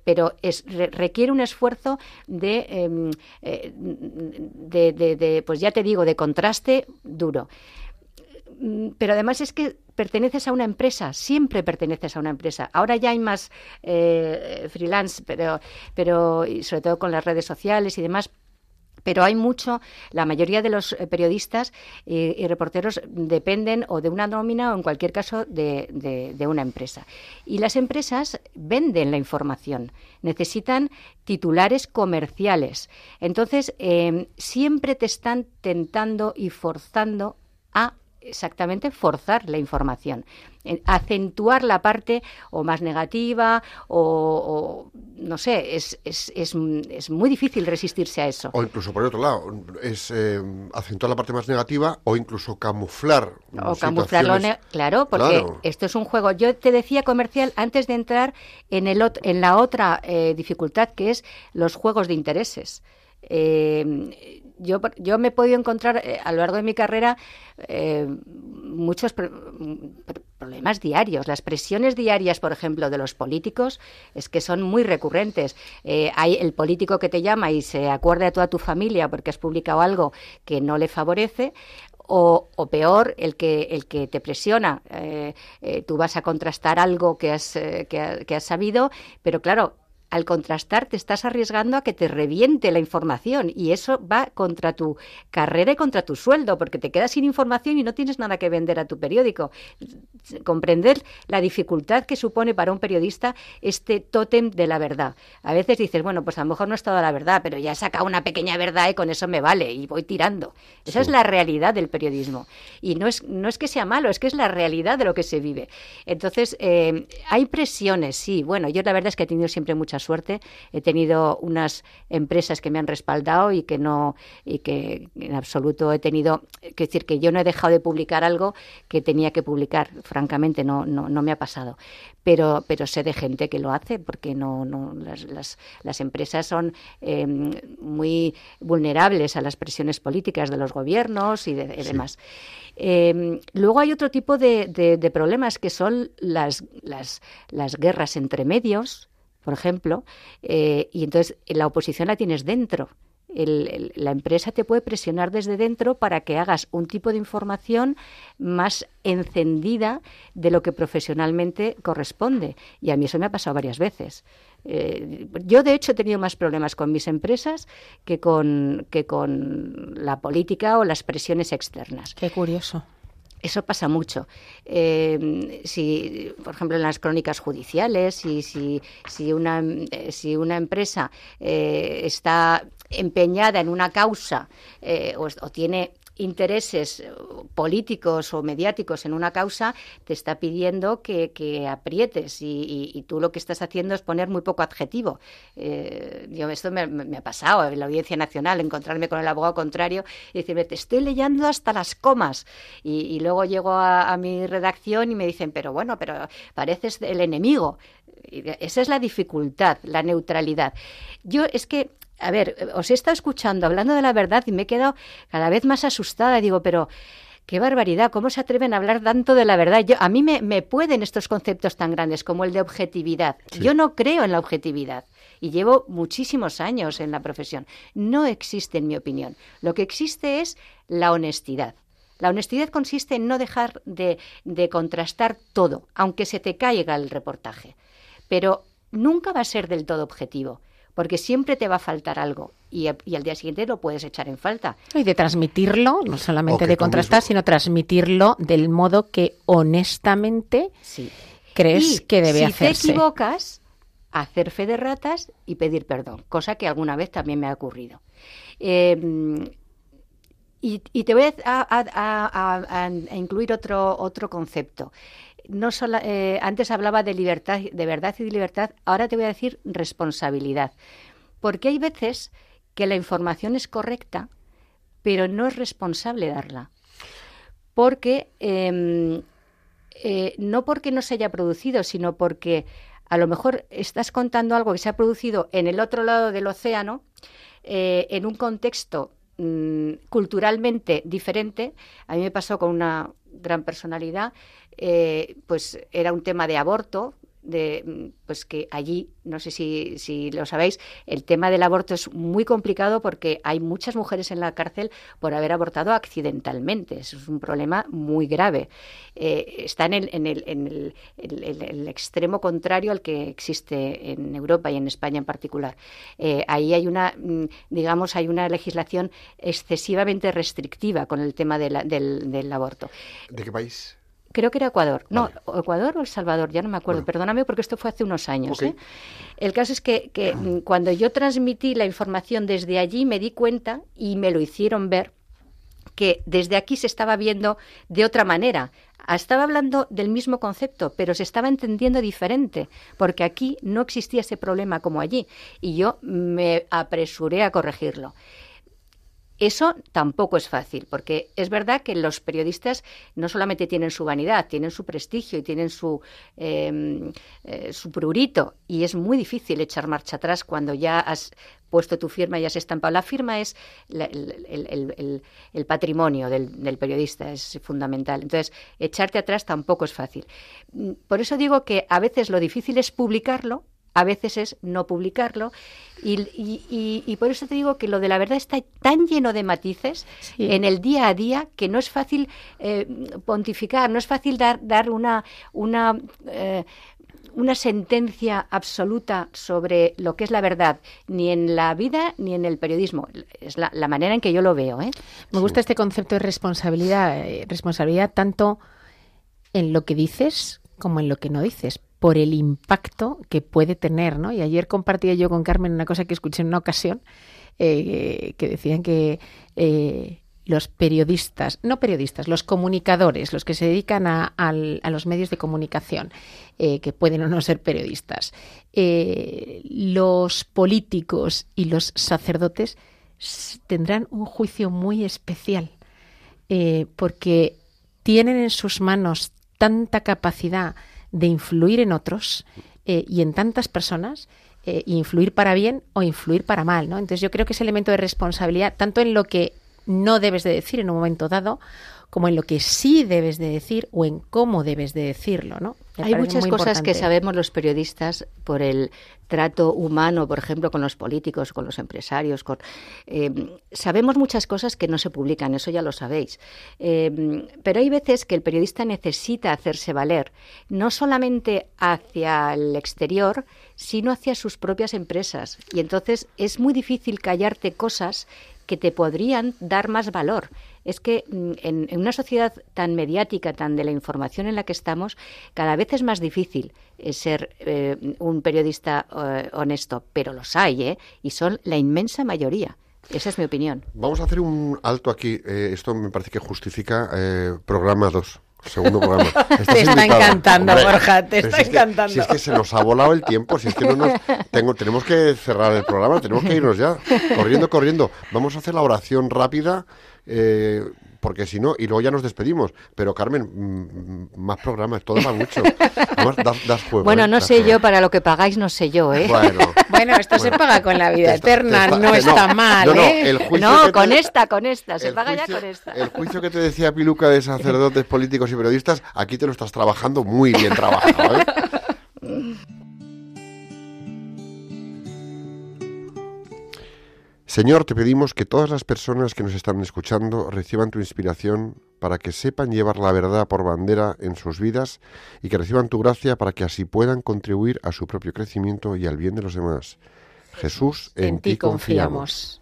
pero es, requiere un esfuerzo de, em, de, de pues ya te digo, de contraste duro. Mm, pero además es que perteneces a una empresa, siempre perteneces a una empresa. Ahora ya hay más eh, freelance, pero, pero sobre todo con las redes sociales y demás, pero hay mucho, la mayoría de los eh, periodistas y, reporteros dependen o de una nómina o en cualquier caso de, una empresa. Y las empresas venden la información, necesitan titulares comerciales. Entonces, em, siempre te están tentando y forzando a exactamente forzar la información, acentuar la parte o más negativa o, no sé, es, es, es, es, muy difícil resistirse a eso. O incluso por otro lado, es eh, acentuar la parte más negativa o incluso camuflar. O camuflarlo, claro, porque esto es un juego. Yo te decía comercial antes de entrar en, el, en la otra eh, dificultad que es los juegos de intereses. Eh, yo, yo me he podido encontrar eh, a lo largo de mi carrera eh, muchos problemas diarios. Las presiones diarias, por ejemplo, de los políticos es que son muy recurrentes. Eh, hay el político que te llama y se acuerda de toda tu familia porque has publicado algo que no le favorece. O, o, peor, el que, el que te presiona. tú vas a contrastar algo que has, que has sabido, pero claro, al contrastar te estás arriesgando a que te reviente la información y eso va contra tu carrera y contra tu sueldo porque te quedas sin información y no tienes nada que vender a tu periódico. Comprender la dificultad que supone para un periodista este tótem de la verdad. A veces dices, bueno, pues a lo mejor no es toda la verdad, pero ya he sacado una pequeña verdad y con eso me vale y voy tirando. Esa es la realidad del periodismo. Y no es, no es que sea malo, es que es la realidad de lo que se vive. Entonces, eh, hay presiones, sí. Bueno, yo la verdad es que he tenido siempre muchas mucha suerte. He tenido unas empresas que me han respaldado y que no y que en absoluto he tenido que decir que yo no he dejado de publicar algo que tenía que publicar. Francamente, no no, no me ha pasado. Pero pero sé de gente que lo hace porque no no las, las, las empresas son eh, muy vulnerables a las presiones políticas de los gobiernos y, de, y demás. Eh, luego hay otro tipo de, de, de problemas que son las, las, las, guerras entre medios, por ejemplo, eh, y entonces la oposición la tienes dentro. El, la empresa te puede presionar desde dentro para que hagas un tipo de información más encendida de lo que profesionalmente corresponde. Y a mí eso me ha pasado varias veces. Eh, yo, de hecho, he tenido más problemas con mis empresas que con, que con la política o las presiones externas. Qué curioso. Eso pasa mucho. Eh, si, por ejemplo, en las crónicas judiciales, si, si, si, una, si una empresa eh, está empeñada en una causa eh, o, tiene intereses políticos o mediáticos en una causa, te está pidiendo que, aprietes y, tú lo que estás haciendo es poner muy poco adjetivo. Eh, esto me, ha pasado en la Audiencia Nacional, encontrarme con el abogado contrario y decirme, te estoy leyendo hasta las comas. Y, luego llego a, mi redacción y me dicen, pero bueno, pero pareces el enemigo. Esa es la dificultad, la neutralidad. Yo es que a ver, os he estado escuchando hablando de la verdad y me he quedado cada vez más asustada. Digo, pero qué barbaridad, ¿cómo se atreven a hablar tanto de la verdad? Yo, a mí me, me pueden estos conceptos tan grandes como el de objetividad. Sí. Yo no creo en la objetividad y llevo muchísimos años en la profesión. No existe, en mi opinión. Lo que existe es la honestidad. La honestidad consiste en no dejar de, de contrastar todo, aunque se te caiga el reportaje. Pero nunca va a ser del todo objetivo porque siempre te va a faltar algo y, y, al día siguiente lo puedes echar en falta. Y de transmitirlo, no solamente de contrastar, mismo. sino transmitirlo del modo que honestamente sí. crees y que debe si hacerse. Si te equivocas, hacer fe de ratas y pedir perdón, cosa que alguna vez también me ha ocurrido. Eh, y, y, te voy a, a, a, a, incluir otro, otro concepto no solo, eh, antes hablaba de libertad, de verdad y de libertad, ahora te voy a decir responsabilidad. Porque hay veces que la información es correcta, pero no es responsable darla. Porque, eh, eh, no porque no se haya producido, sino porque a lo mejor estás contando algo que se ha producido en el otro lado del océano, eh, en un contexto mmm, culturalmente diferente. A mí me pasó con una gran personalidad eh, pues era un tema de aborto, de pues que allí no sé si, si lo sabéis el tema del aborto es muy complicado porque hay muchas mujeres en la cárcel por haber abortado accidentalmente. Eso es un problema muy grave. Eh, está en el, en, el, en el, el, extremo contrario al que existe en Europa y en España en particular. Eh, ahí hay una mm, digamos hay una legislación excesivamente restrictiva con el tema del, del aborto. ¿de qué país? Creo que era Ecuador. No, vale. Ecuador o El Salvador, ya no me acuerdo. Bueno. Perdóname porque esto fue hace unos años. Okay. ¿eh? El caso es que, que ah. <clears throat> cuando yo transmití la información desde allí me di cuenta y me lo hicieron ver que desde aquí se estaba viendo de otra manera. Estaba hablando del mismo concepto, pero se estaba entendiendo diferente, porque aquí no existía ese problema como allí. Y yo me apresuré a corregirlo. Eso tampoco es fácil, porque es verdad que los periodistas no solamente tienen su vanidad, tienen su prestigio y tienen su, eh, eh, su prurito, y es muy difícil echar marcha atrás cuando ya has puesto tu firma y has estampado. La firma es la, el, el, patrimonio del, del, periodista, es fundamental. Entonces, echarte atrás tampoco es fácil. Por eso digo que a veces lo difícil es publicarlo, a veces es no publicarlo. Y, y, y, y, por eso te digo que lo de la verdad está tan lleno de matices sí. en el día a día que no es fácil eh, pontificar, no es fácil dar, dar una, una, eh, una sentencia absoluta sobre lo que es la verdad, ni en la vida ni en el periodismo. Es la, la manera en que yo lo veo. ¿eh? Me gusta este concepto de responsabilidad, eh, responsabilidad tanto en lo que dices como en lo que no dices, por el impacto que puede tener, ¿no? Y ayer compartía yo con Carmen una cosa que escuché en una ocasión, eh, que decían que eh, los periodistas, no periodistas, los comunicadores, los que se dedican a, al- a los medios de comunicación, eh, que pueden o no ser periodistas, los políticos y los sacerdotes tendrán un juicio muy especial, porque tienen en sus manos tanta capacidad de influir en otros eh, y en tantas personas, eh, influir para bien o influir para mal, ¿no? Entonces yo creo que ese elemento de responsabilidad, tanto en lo que no debes de decir en un momento dado, como en lo que sí debes de decir o en cómo debes de decirlo, ¿no? Me Hay muchas cosas que sabemos los periodistas por el trato humano, por ejemplo, con los políticos, con los empresarios. Con, eh, sabemos muchas cosas que no se publican, eso ya lo sabéis. Eh, pero hay veces que el periodista necesita hacerse valer, no solamente hacia el exterior, sino hacia sus propias empresas. Y entonces es muy difícil callarte cosas que te podrían dar más valor. Es que mm, en, en una sociedad tan mediática, tan de la información en la que estamos, cada vez es más difícil eh, ser eh, un periodista eh, honesto, pero los hay, ¿eh? Y son la inmensa mayoría. Esa es mi opinión. Vamos a hacer un alto aquí. Eh, esto me parece que justifica eh, programa 2. Segundo programa. <laughs> Estás Te está invitada. encantando, Borja, te está si es que- encantando. si es que se nos ha volado el tiempo, si es que no nos... <laughs> Tengo, tenemos que cerrar el programa, tenemos que irnos ya. <laughs> Corriendo, corriendo. Vamos a hacer la oración rápida, eh, porque si no, y luego ya nos despedimos. Pero Carmen, mm, más programas, todo va mucho. <laughs> Además, das, das juego. Bueno, ¿eh? no Das sé juego. yo, para lo que pagáis no sé yo, ¿eh? Bueno. <laughs> Bueno, esto se paga con la vida está- eterna, está- no está mal, No, no, ¿eh? el juicio No, que te- con esta, con esta, se paga ya con esta. El juicio que te decía Piluca de sacerdotes, <laughs> políticos y periodistas, aquí te lo estás trabajando muy bien trabajado. ¿eh? Señor, te pedimos que todas las personas que nos están escuchando reciban tu inspiración para que sepan llevar la verdad por bandera en sus vidas y que reciban tu gracia para que así puedan contribuir a su propio crecimiento y al bien de los demás. Jesús, en, ti confiamos.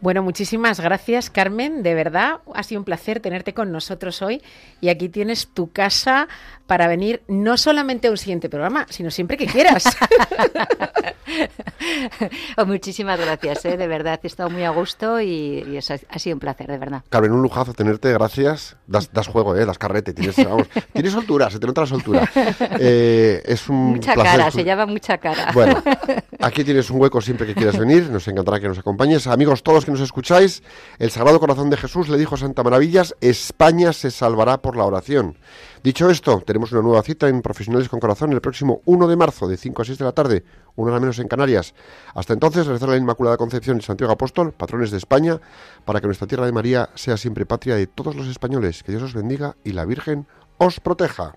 Bueno, muchísimas gracias, Carmen. De verdad, ha sido un placer tenerte con nosotros hoy. Y aquí tienes tu casa para venir no solamente a un siguiente programa, sino siempre que quieras. <laughs> <laughs> Oh, muchísimas gracias, ¿eh? de verdad, he estado muy a gusto y, y eso ha- sido un placer, de verdad. Carmen, un lujazo tenerte, gracias. Das, das juego, ¿eh? das carrete, tienes, vamos, <laughs> tienes soltura, se te nota la soltura. Eh, es un Mucha placer. cara, se llama mucha cara. Bueno, aquí tienes un hueco siempre que quieras venir, nos encantará que nos acompañes. Amigos, todos que nos escucháis, el Sagrado Corazón de Jesús le dijo a Santa Maravillas, España se salvará por la oración. Dicho esto, tenemos una nueva cita en Profesionales con Corazón el próximo 1 de marzo, de 5 a 6 de la tarde, una hora menos en Canarias. Hasta entonces, rezar la Inmaculada Concepción y Santiago Apóstol, patrones de España, para que nuestra tierra de María sea siempre patria de todos los españoles. Que Dios os bendiga y la Virgen os proteja.